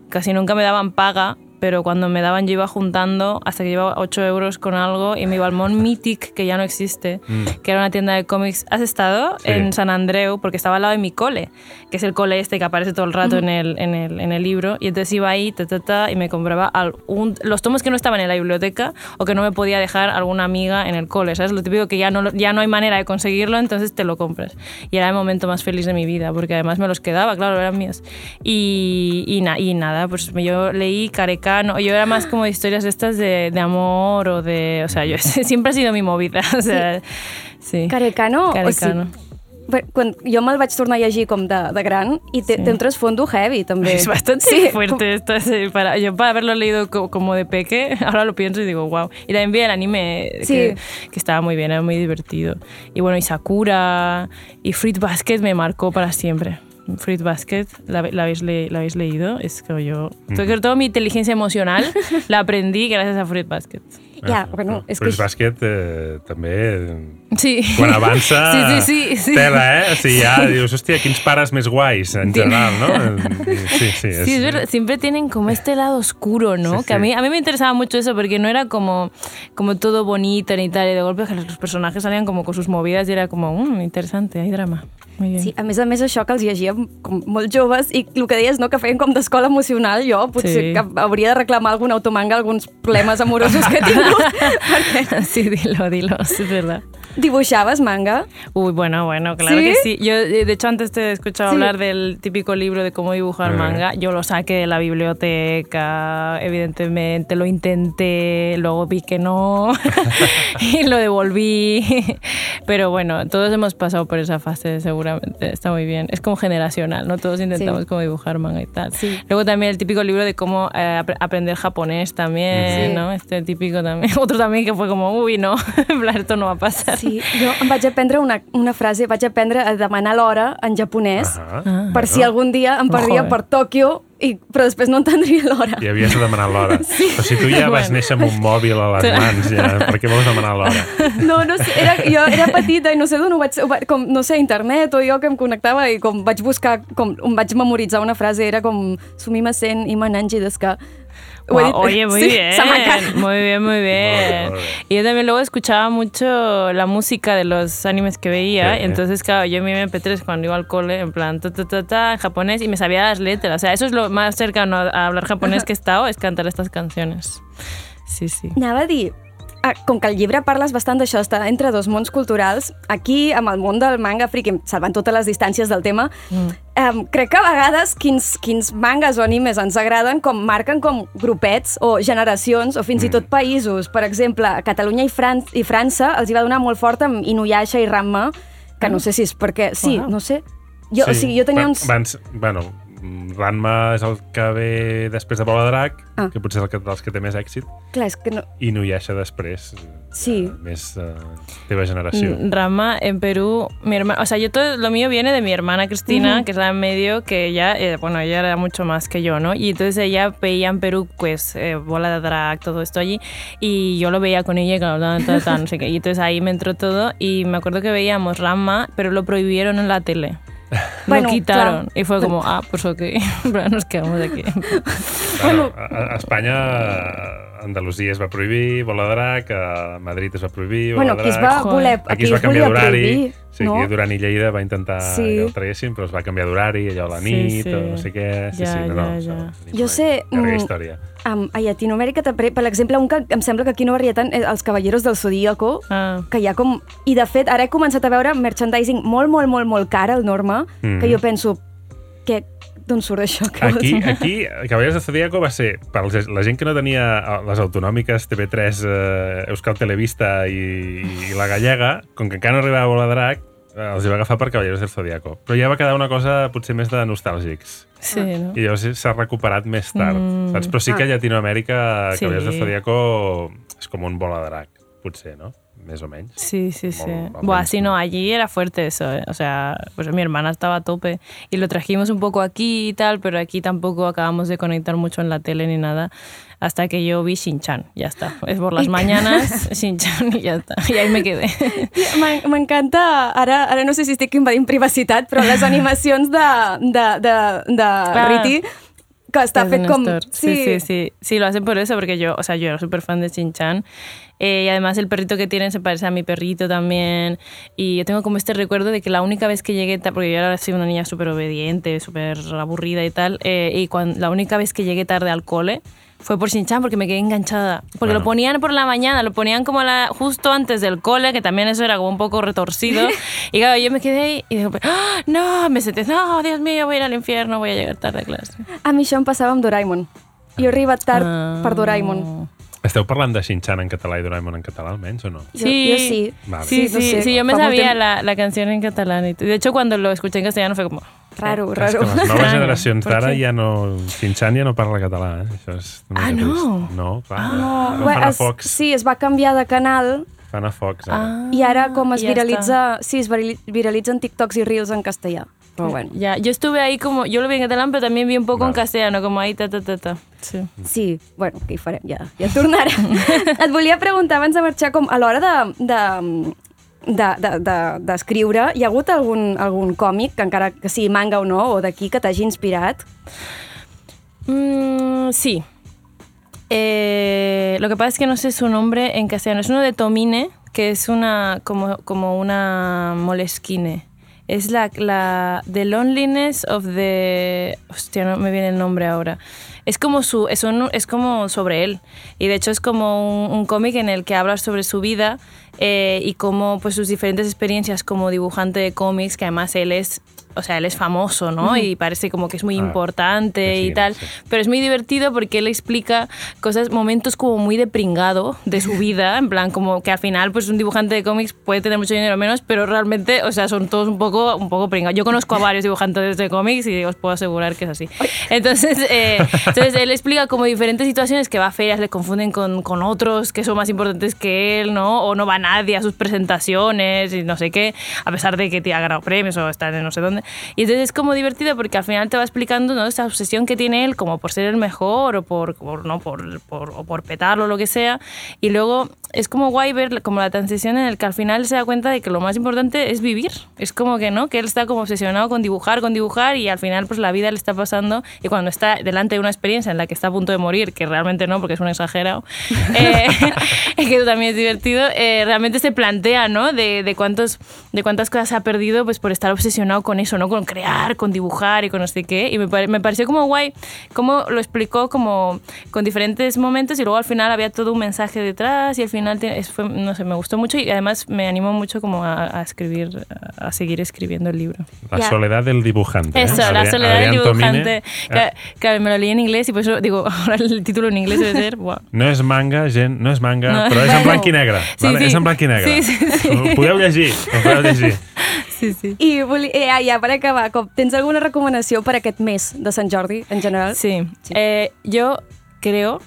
casi nunca me daban paga, pero cuando me daban yo iba juntando hasta que llevaba 8 euros con algo y me iba al Mon Mythic, que ya no existe, que era una tienda de cómics. ¿Has estado? Mm. Sí. En San Andreu, porque estaba al lado de mi cole, que es el cole este que aparece todo el rato en, el, en, el, en el libro. Y entonces iba ahí, ta, ta, ta, y me compraba algún- los tomos que no estaban en la biblioteca o que no me podía dejar alguna amiga en el cole. ¿Sabes? Lo típico que ya no, ya no hay manera de conseguirlo, entonces te lo compras. Y era el momento más feliz de mi vida, porque además me los quedaba, claro, eran míos. Y, y, na- y nada, pues yo leí Carecano, yo era más como de historias estas de, de amor o de... O sea, yo siempre ha sido mi movida. O sea, sí. Carecano, Carecano. o bé, quan jo me'l vaig tornar a llegir com de, de gran i té, Sí. té un trasfondo heavy, també. Es bastante Sí, fuerte esto. sí, Para, yo para haberlo leído co- como de peque, ahora lo pienso y digo, wow. Y también vi el anime Sí. que, que estaba muy bien, era muy divertido. Y bueno, y Sakura y Fruit Basket me marcó para siempre. Fruit Basket, ¿la, la habéis, le- la habéis leído? Es que yo... Que toda mi inteligencia emocional la aprendí gracias a Fruit Basket. Ja, bueno, és que... Però és bàsquet eh, també... Sí. Quan avança... Sí, sí, sí. sí. Tela, eh? O sigui, ja dius, hòstia, quins pares més guais, en general, no? Sí, sí. Sí, es verdad. Siempre tienen como este lado oscuro, ¿no? Sí, Que a sí. mí, a mí me interesaba mucho eso porque no era como, como todo bonito ni tal. Y de golpe los personajes salían como con sus movidas y era como, mmm, interesante, hay drama. Muy bien. Sí, a més a més, això que els llegíem com molt joves i el que deies, no, que feien com d'escola emocional, jo potser Sí. que hauria de reclamar algun automanga alguns problemes amorosos que he tingut, perquè Sí, dilo, dilo, sí, es verdad. Dibuixaves manga. Uy, bueno, bueno, claro ¿Sí? que sí. Yo, eh, de hecho, antes te he escuchado Sí. hablar del típico libro de cómo dibujar Eh. manga. Yo lo saqué de la biblioteca, evidentemente, lo intenté, luego vi que no y lo devolví. Pero bueno, todos hemos pasado por esa fase, seguramente. Está muy bien. Es como generacional, ¿no? Todos intentamos Sí. como dibujar manga y tal. Sí. Luego también el típico libro de cómo eh, ap- aprender japonés también, Sí. ¿no? Este típico también. Otro también que fue como, uy, no, en plan, esto no va a pasar. Sí, jo em vaig aprendre una, una frase, vaig aprendre a demanar l'hora en japonès, Ah, per si algun dia em perdia Joder. per Tòquio, i, però després no entendria l'hora. I havies de demanar l'hora. Sí. Però si tu ja vas Bueno. néixer amb un mòbil a les mans, ja, per què vols demanar l'hora? No, no sé, era, jo era petita i no sé d'on ho vaig... Ho vaig com, no sé, internet o jo que em connectava i com vaig buscar, com em vaig memoritzar una frase, era com sumimasen i mananji desu ka. Dit- oye, muy sí, bien. Muy bien, muy bien, muy bien. Y yo también luego escuchaba mucho la música de los animes que veía. Sí. Entonces, claro, yo en mi MP3 cuando iba al cole, en plan, ta, ta, ta, ta, en japonés, y me sabía las letras. O sea, eso es lo más cercano a hablar japonés que he estado, es cantar estas canciones. Sí, sí. Ah, com que el llibre parles bastant d'això, està entre dos mons culturals, aquí, amb el món del manga friki, salvant totes les distàncies del tema, mm. um, crec que a vegades quins, quins mangas o animes ens agraden com marquen com grupets o generacions o fins mm. i tot països. Per exemple, a Catalunya i, Fran i França els hi va donar molt fort amb Inuyasha i Ranma, que no sé si és perquè... Sí, Uau. no sé. Jo, sí. O sigui, jo tenia uns... Abans, bueno, Ranma és el que ve després de Bola de Drac, Ah. que potser és el que, dels que té més èxit, Clar, és que no... i Nuyasha després, Sí. eh, més eh, teva generació. Mm, Rama en Perú, mi hermana, o sea, yo todo lo mío viene de mi hermana Cristina, que es la en medio, que ella, eh, bueno, ella era mucho más que yo, ¿no? Y entonces ella veía en Perú, pues, eh, bola de drag, todo esto allí, y yo lo veía con ella, que tal, tal, no sé qué. Y entonces ahí me entró todo, y me acuerdo que veíamos Rama, pero lo prohibieron en la tele. Bueno, lo quitaron. claro. Y fue como, ah, pues ok, nos quedamos aquí. Bueno, a, a Espanya, a Andalusia es va prohibir Bola de Drac, a Madrid es va prohibir Bola Bueno, de aquí es Drac. va voler... Aquí es va canviar d'horari. Sí, no? aquí Duran i Lleida va intentar Sí. que el traguessin, però es va canviar d'horari, allò a la Sí, nit, sí. o no sé què. Sí, Ja, sí, no, ja, no, ja. això, ni Jo sé, Llarga mm, història. Um, a Llatinoamèrica, per exemple, un que em sembla que aquí no varia tant, és els Caballeros del Zodíaco, Ah. que hi ha com... I, de fet, ara he començat a veure merchandising molt, molt, molt, molt car al Norma, Mhm. que jo penso, d'on surt això? Vols Aquí, aquí, Cavallers de Zodíaco va ser, per la gent que no tenia eh, les autonòmiques TV3, eh, Euskal Televista i, i la gallega, com que encara no arribava a Bola Drac, eh, els hi va agafar per Cavallers del Zodíaco. Però ja va quedar una cosa potser més de nostàlgics. Sí, ¿no? I llavors s'ha recuperat més tard, Mm. saps? Però sí que a Llatinoamèrica Sí. Cavallers del Zodíaco és com un Bola de Drac, potser, no? Més o menys. Sí, sí, sí. Molt- molt Buah, sí, no, allí era fuerte eso. eh. O sea, pues mi hermana estaba a tope y lo trajimos un poco aquí y tal, pero aquí tampoco acabamos de conectar mucho en la tele ni nada hasta que yo vi Shin-Chan. Ya está. Es por las mañanas, Shin-Chan y ya está. Y ahí me quedé. M'en- M'encanta, ara, ara no sé si estic invadint privacitat, però les animacions de, de, de, de Riti, un com... store. Sí, sí, sí. Sí, lo hacen por eso, porque yo, o sea, yo era súper fan de Shin-Chan. Eh, y además el perrito que tienen se parece a mi perrito también. Y yo tengo como este recuerdo de que la única vez que llegué, porque yo era así una niña súper obediente, súper aburrida y tal, eh, y cuando, la única vez que llegué tarde al cole fue por Shin-Chan porque me quedé enganchada. Porque Bueno. lo ponían por la mañana, lo ponían como la, justo antes del cole, que también eso era como un poco retorcido. y claro, yo me quedé ahí y digo, ¡Ah! no, me senté, no, Dios mío, voy a ir al infierno, voy a llegar tarde a clase. A mi això em passava amb Doraemon. Jo he arribat tard Ah. per Doraemon. Esteu parlant de Shin-Chan en català i Doraemon en català, almenys, o no? Yo- yo sí. Vale. Sí, Sí, no sí, sé, sí, yo me sabía la, la canción en catalán. De hecho, cuando lo escuché en castellano fue como... Raro, Clar, és raro. que les noves generacions d'ara ja no... Shin-Chan ja no parla català, eh? Això és Ah, no? trist. No, clar. No, Ara bé, fan a es, Fox. sí, es va canviar de canal Fan a Fox, ara. Ah, i ara com es ya viralitza... Sí, es virali- viralitzen TikToks i Reels en castellà. Però bueno. Ya, yo estuve ahí como... Yo lo vi en catalán, pero también vi un poco en Vale. castellano, como ahí, ta, ta, ta, ta. Sí. Sí, bueno, què hi farem? Ja, ja tornarem. Et volia preguntar abans de marxar, com a l'hora de, de, de, de, de, d'escriure, hi ha hagut algun, algun còmic, que encara que sigui manga o no, o d'aquí, que t'hagi inspirat? Mm, sí. Eh, lo que pasa es que no sé su nombre en castellano. Es uno de Tomine, que es una como, como una moleskine. Es la, la The Loneliness of the... Hostia, no me viene el nombre ahora. Es como, su, es, un- es como sobre él. Y de hecho es como un, cómic en el que habla sobre su vida eh, y cómo pues, sus diferentes experiencias como dibujante de cómics, que además él es... O sea, él es famoso, ¿no? Y parece como que es muy Ah, importante sí, y tal. sí. Pero es muy divertido porque él explica cosas, momentos como muy de pringado de su vida, en plan como que al final pues un dibujante de cómics puede tener mucho dinero o menos, pero realmente, o sea, son todos un poco, un poco pringados. Yo conozco a varios dibujantes de cómics y os puedo asegurar que es así. Entonces, eh, entonces él explica como diferentes situaciones que va a ferias, le confunden con, con otros que son más importantes que él, ¿no? O no va nadie a sus presentaciones y no sé qué, a pesar de que te ha ganado premios o está en no sé dónde. Y entonces es como divertido porque al final te va explicando ¿no? esa obsesión que tiene él como por ser el mejor o por, por, ¿no? por, por, o por petarlo o lo que sea. Y luego es como guay ver como la transición en el que al final se da cuenta de que lo más importante es vivir. Es como que, ¿no? Que él está como obsesionado con dibujar, con dibujar y al final pues la vida le está pasando y cuando está delante de una experiencia en la que está a punto de morir, que realmente no, porque es un exagerado, eh, que eso también es divertido, eh, realmente se plantea, ¿no? De, de, cuántos, de cuántas cosas ha perdido pues por estar obsesionado con eso, ¿no? Con crear, con dibujar y con no sé qué. Y me, pare- me pareció como guay cómo lo explicó como con diferentes momentos y luego al final había todo un mensaje detrás y al final, es- fue, no sé, me gustó mucho y además me animó mucho como a, a escribir, a seguir escribiendo el libro. La Ja. soledad del dibujante. Eso, eh? la Adrià- soledad del Adrián Tomine. dibujante. Claro, claro, me lo leí en inglés y por eso digo, ahora el título en inglés debe ser, wow. No és manga, gent, no és manga, No. però és en blanc i negre. Sí, vale? sí. És en blanc i negre. Sí, sí, sí. Ho podeu llegir, ho podeu llegir. Sí, sí. I volia, eh, ja, ja, per acabar, com, tens alguna recomanació per aquest mes de Sant Jordi, en general? Sí. Eh, yo creo,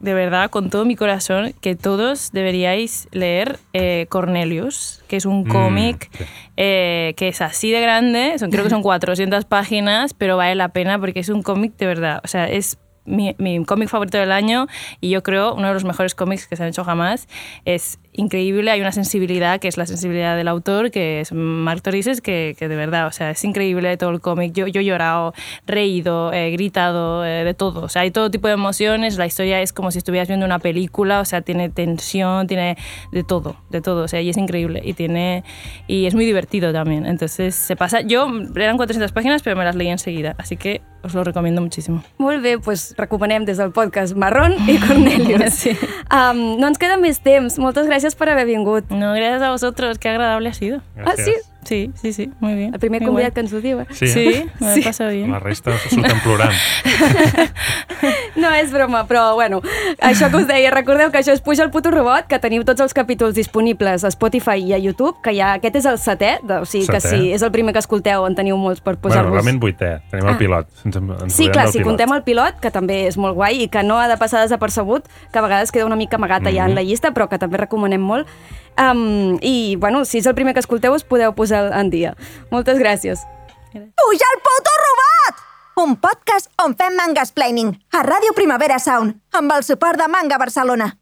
de verdad, con todo mi corazón, que todos deberíais leer eh, Cornelius, que es un Mm, cómic sí. eh, que es así de grande, son, creo que son 400 páginas, pero vale la pena porque es un cómic de verdad. O sea, es mi, mi cómic favorito del año y yo creo uno de los mejores cómics que se han hecho jamás. Es increíble, hay una sensibilidad que es la sensibilidad del autor, que es Mark Torices, que, que de verdad, o sea, es increíble todo el cómic. Yo, yo he llorado, reído, he gritado, eh, de todo. O sea, hay todo tipo de emociones, la historia es como si estuvieras viendo una película, o sea, tiene tensión, tiene de todo, de todo, o sea, y es increíble y tiene y es muy divertido también. Entonces, se pasa, yo eran 400 páginas, pero me las leí enseguida, así que os lo recomiendo muchísimo. Molt bé, doncs recomanem des del podcast Marrón i Cornelius. Sí. um, no ens queda més temps. Moltes gràcies per haver vingut. No, gracias a vosotros, qué agradable ha sido. Ah, sí? Sí, sí, sí, muy bien. El primer Muy convidat guay. que ens ho diu, eh? Sí, Sí, eh? me pasado bien. La resta surten plorant. No és broma, però bueno, això que us deia, recordeu que això és Puja el puto robot, que teniu tots els capítols disponibles a Spotify i a YouTube, que ja aquest és el setè, de, o sigui que Setè. si és el primer que escolteu en teniu molts per bueno, posar-vos... realment vuitè. Tenim el Ah. pilot. Ens, ens Sí, clar, si pilot. contem el pilot, que també és molt guai i que no ha de passar desapercebut, que a vegades queda una mica amagat allà Mhm. en la llista, però que també recomanem molt. Um, I, bueno, si és el primer que escolteu, us podeu posar en dia. Moltes gràcies. Puja el puto robot! Un podcast on fem mangasplaining a Ràdio Primavera Sound amb el suport de Manga Barcelona.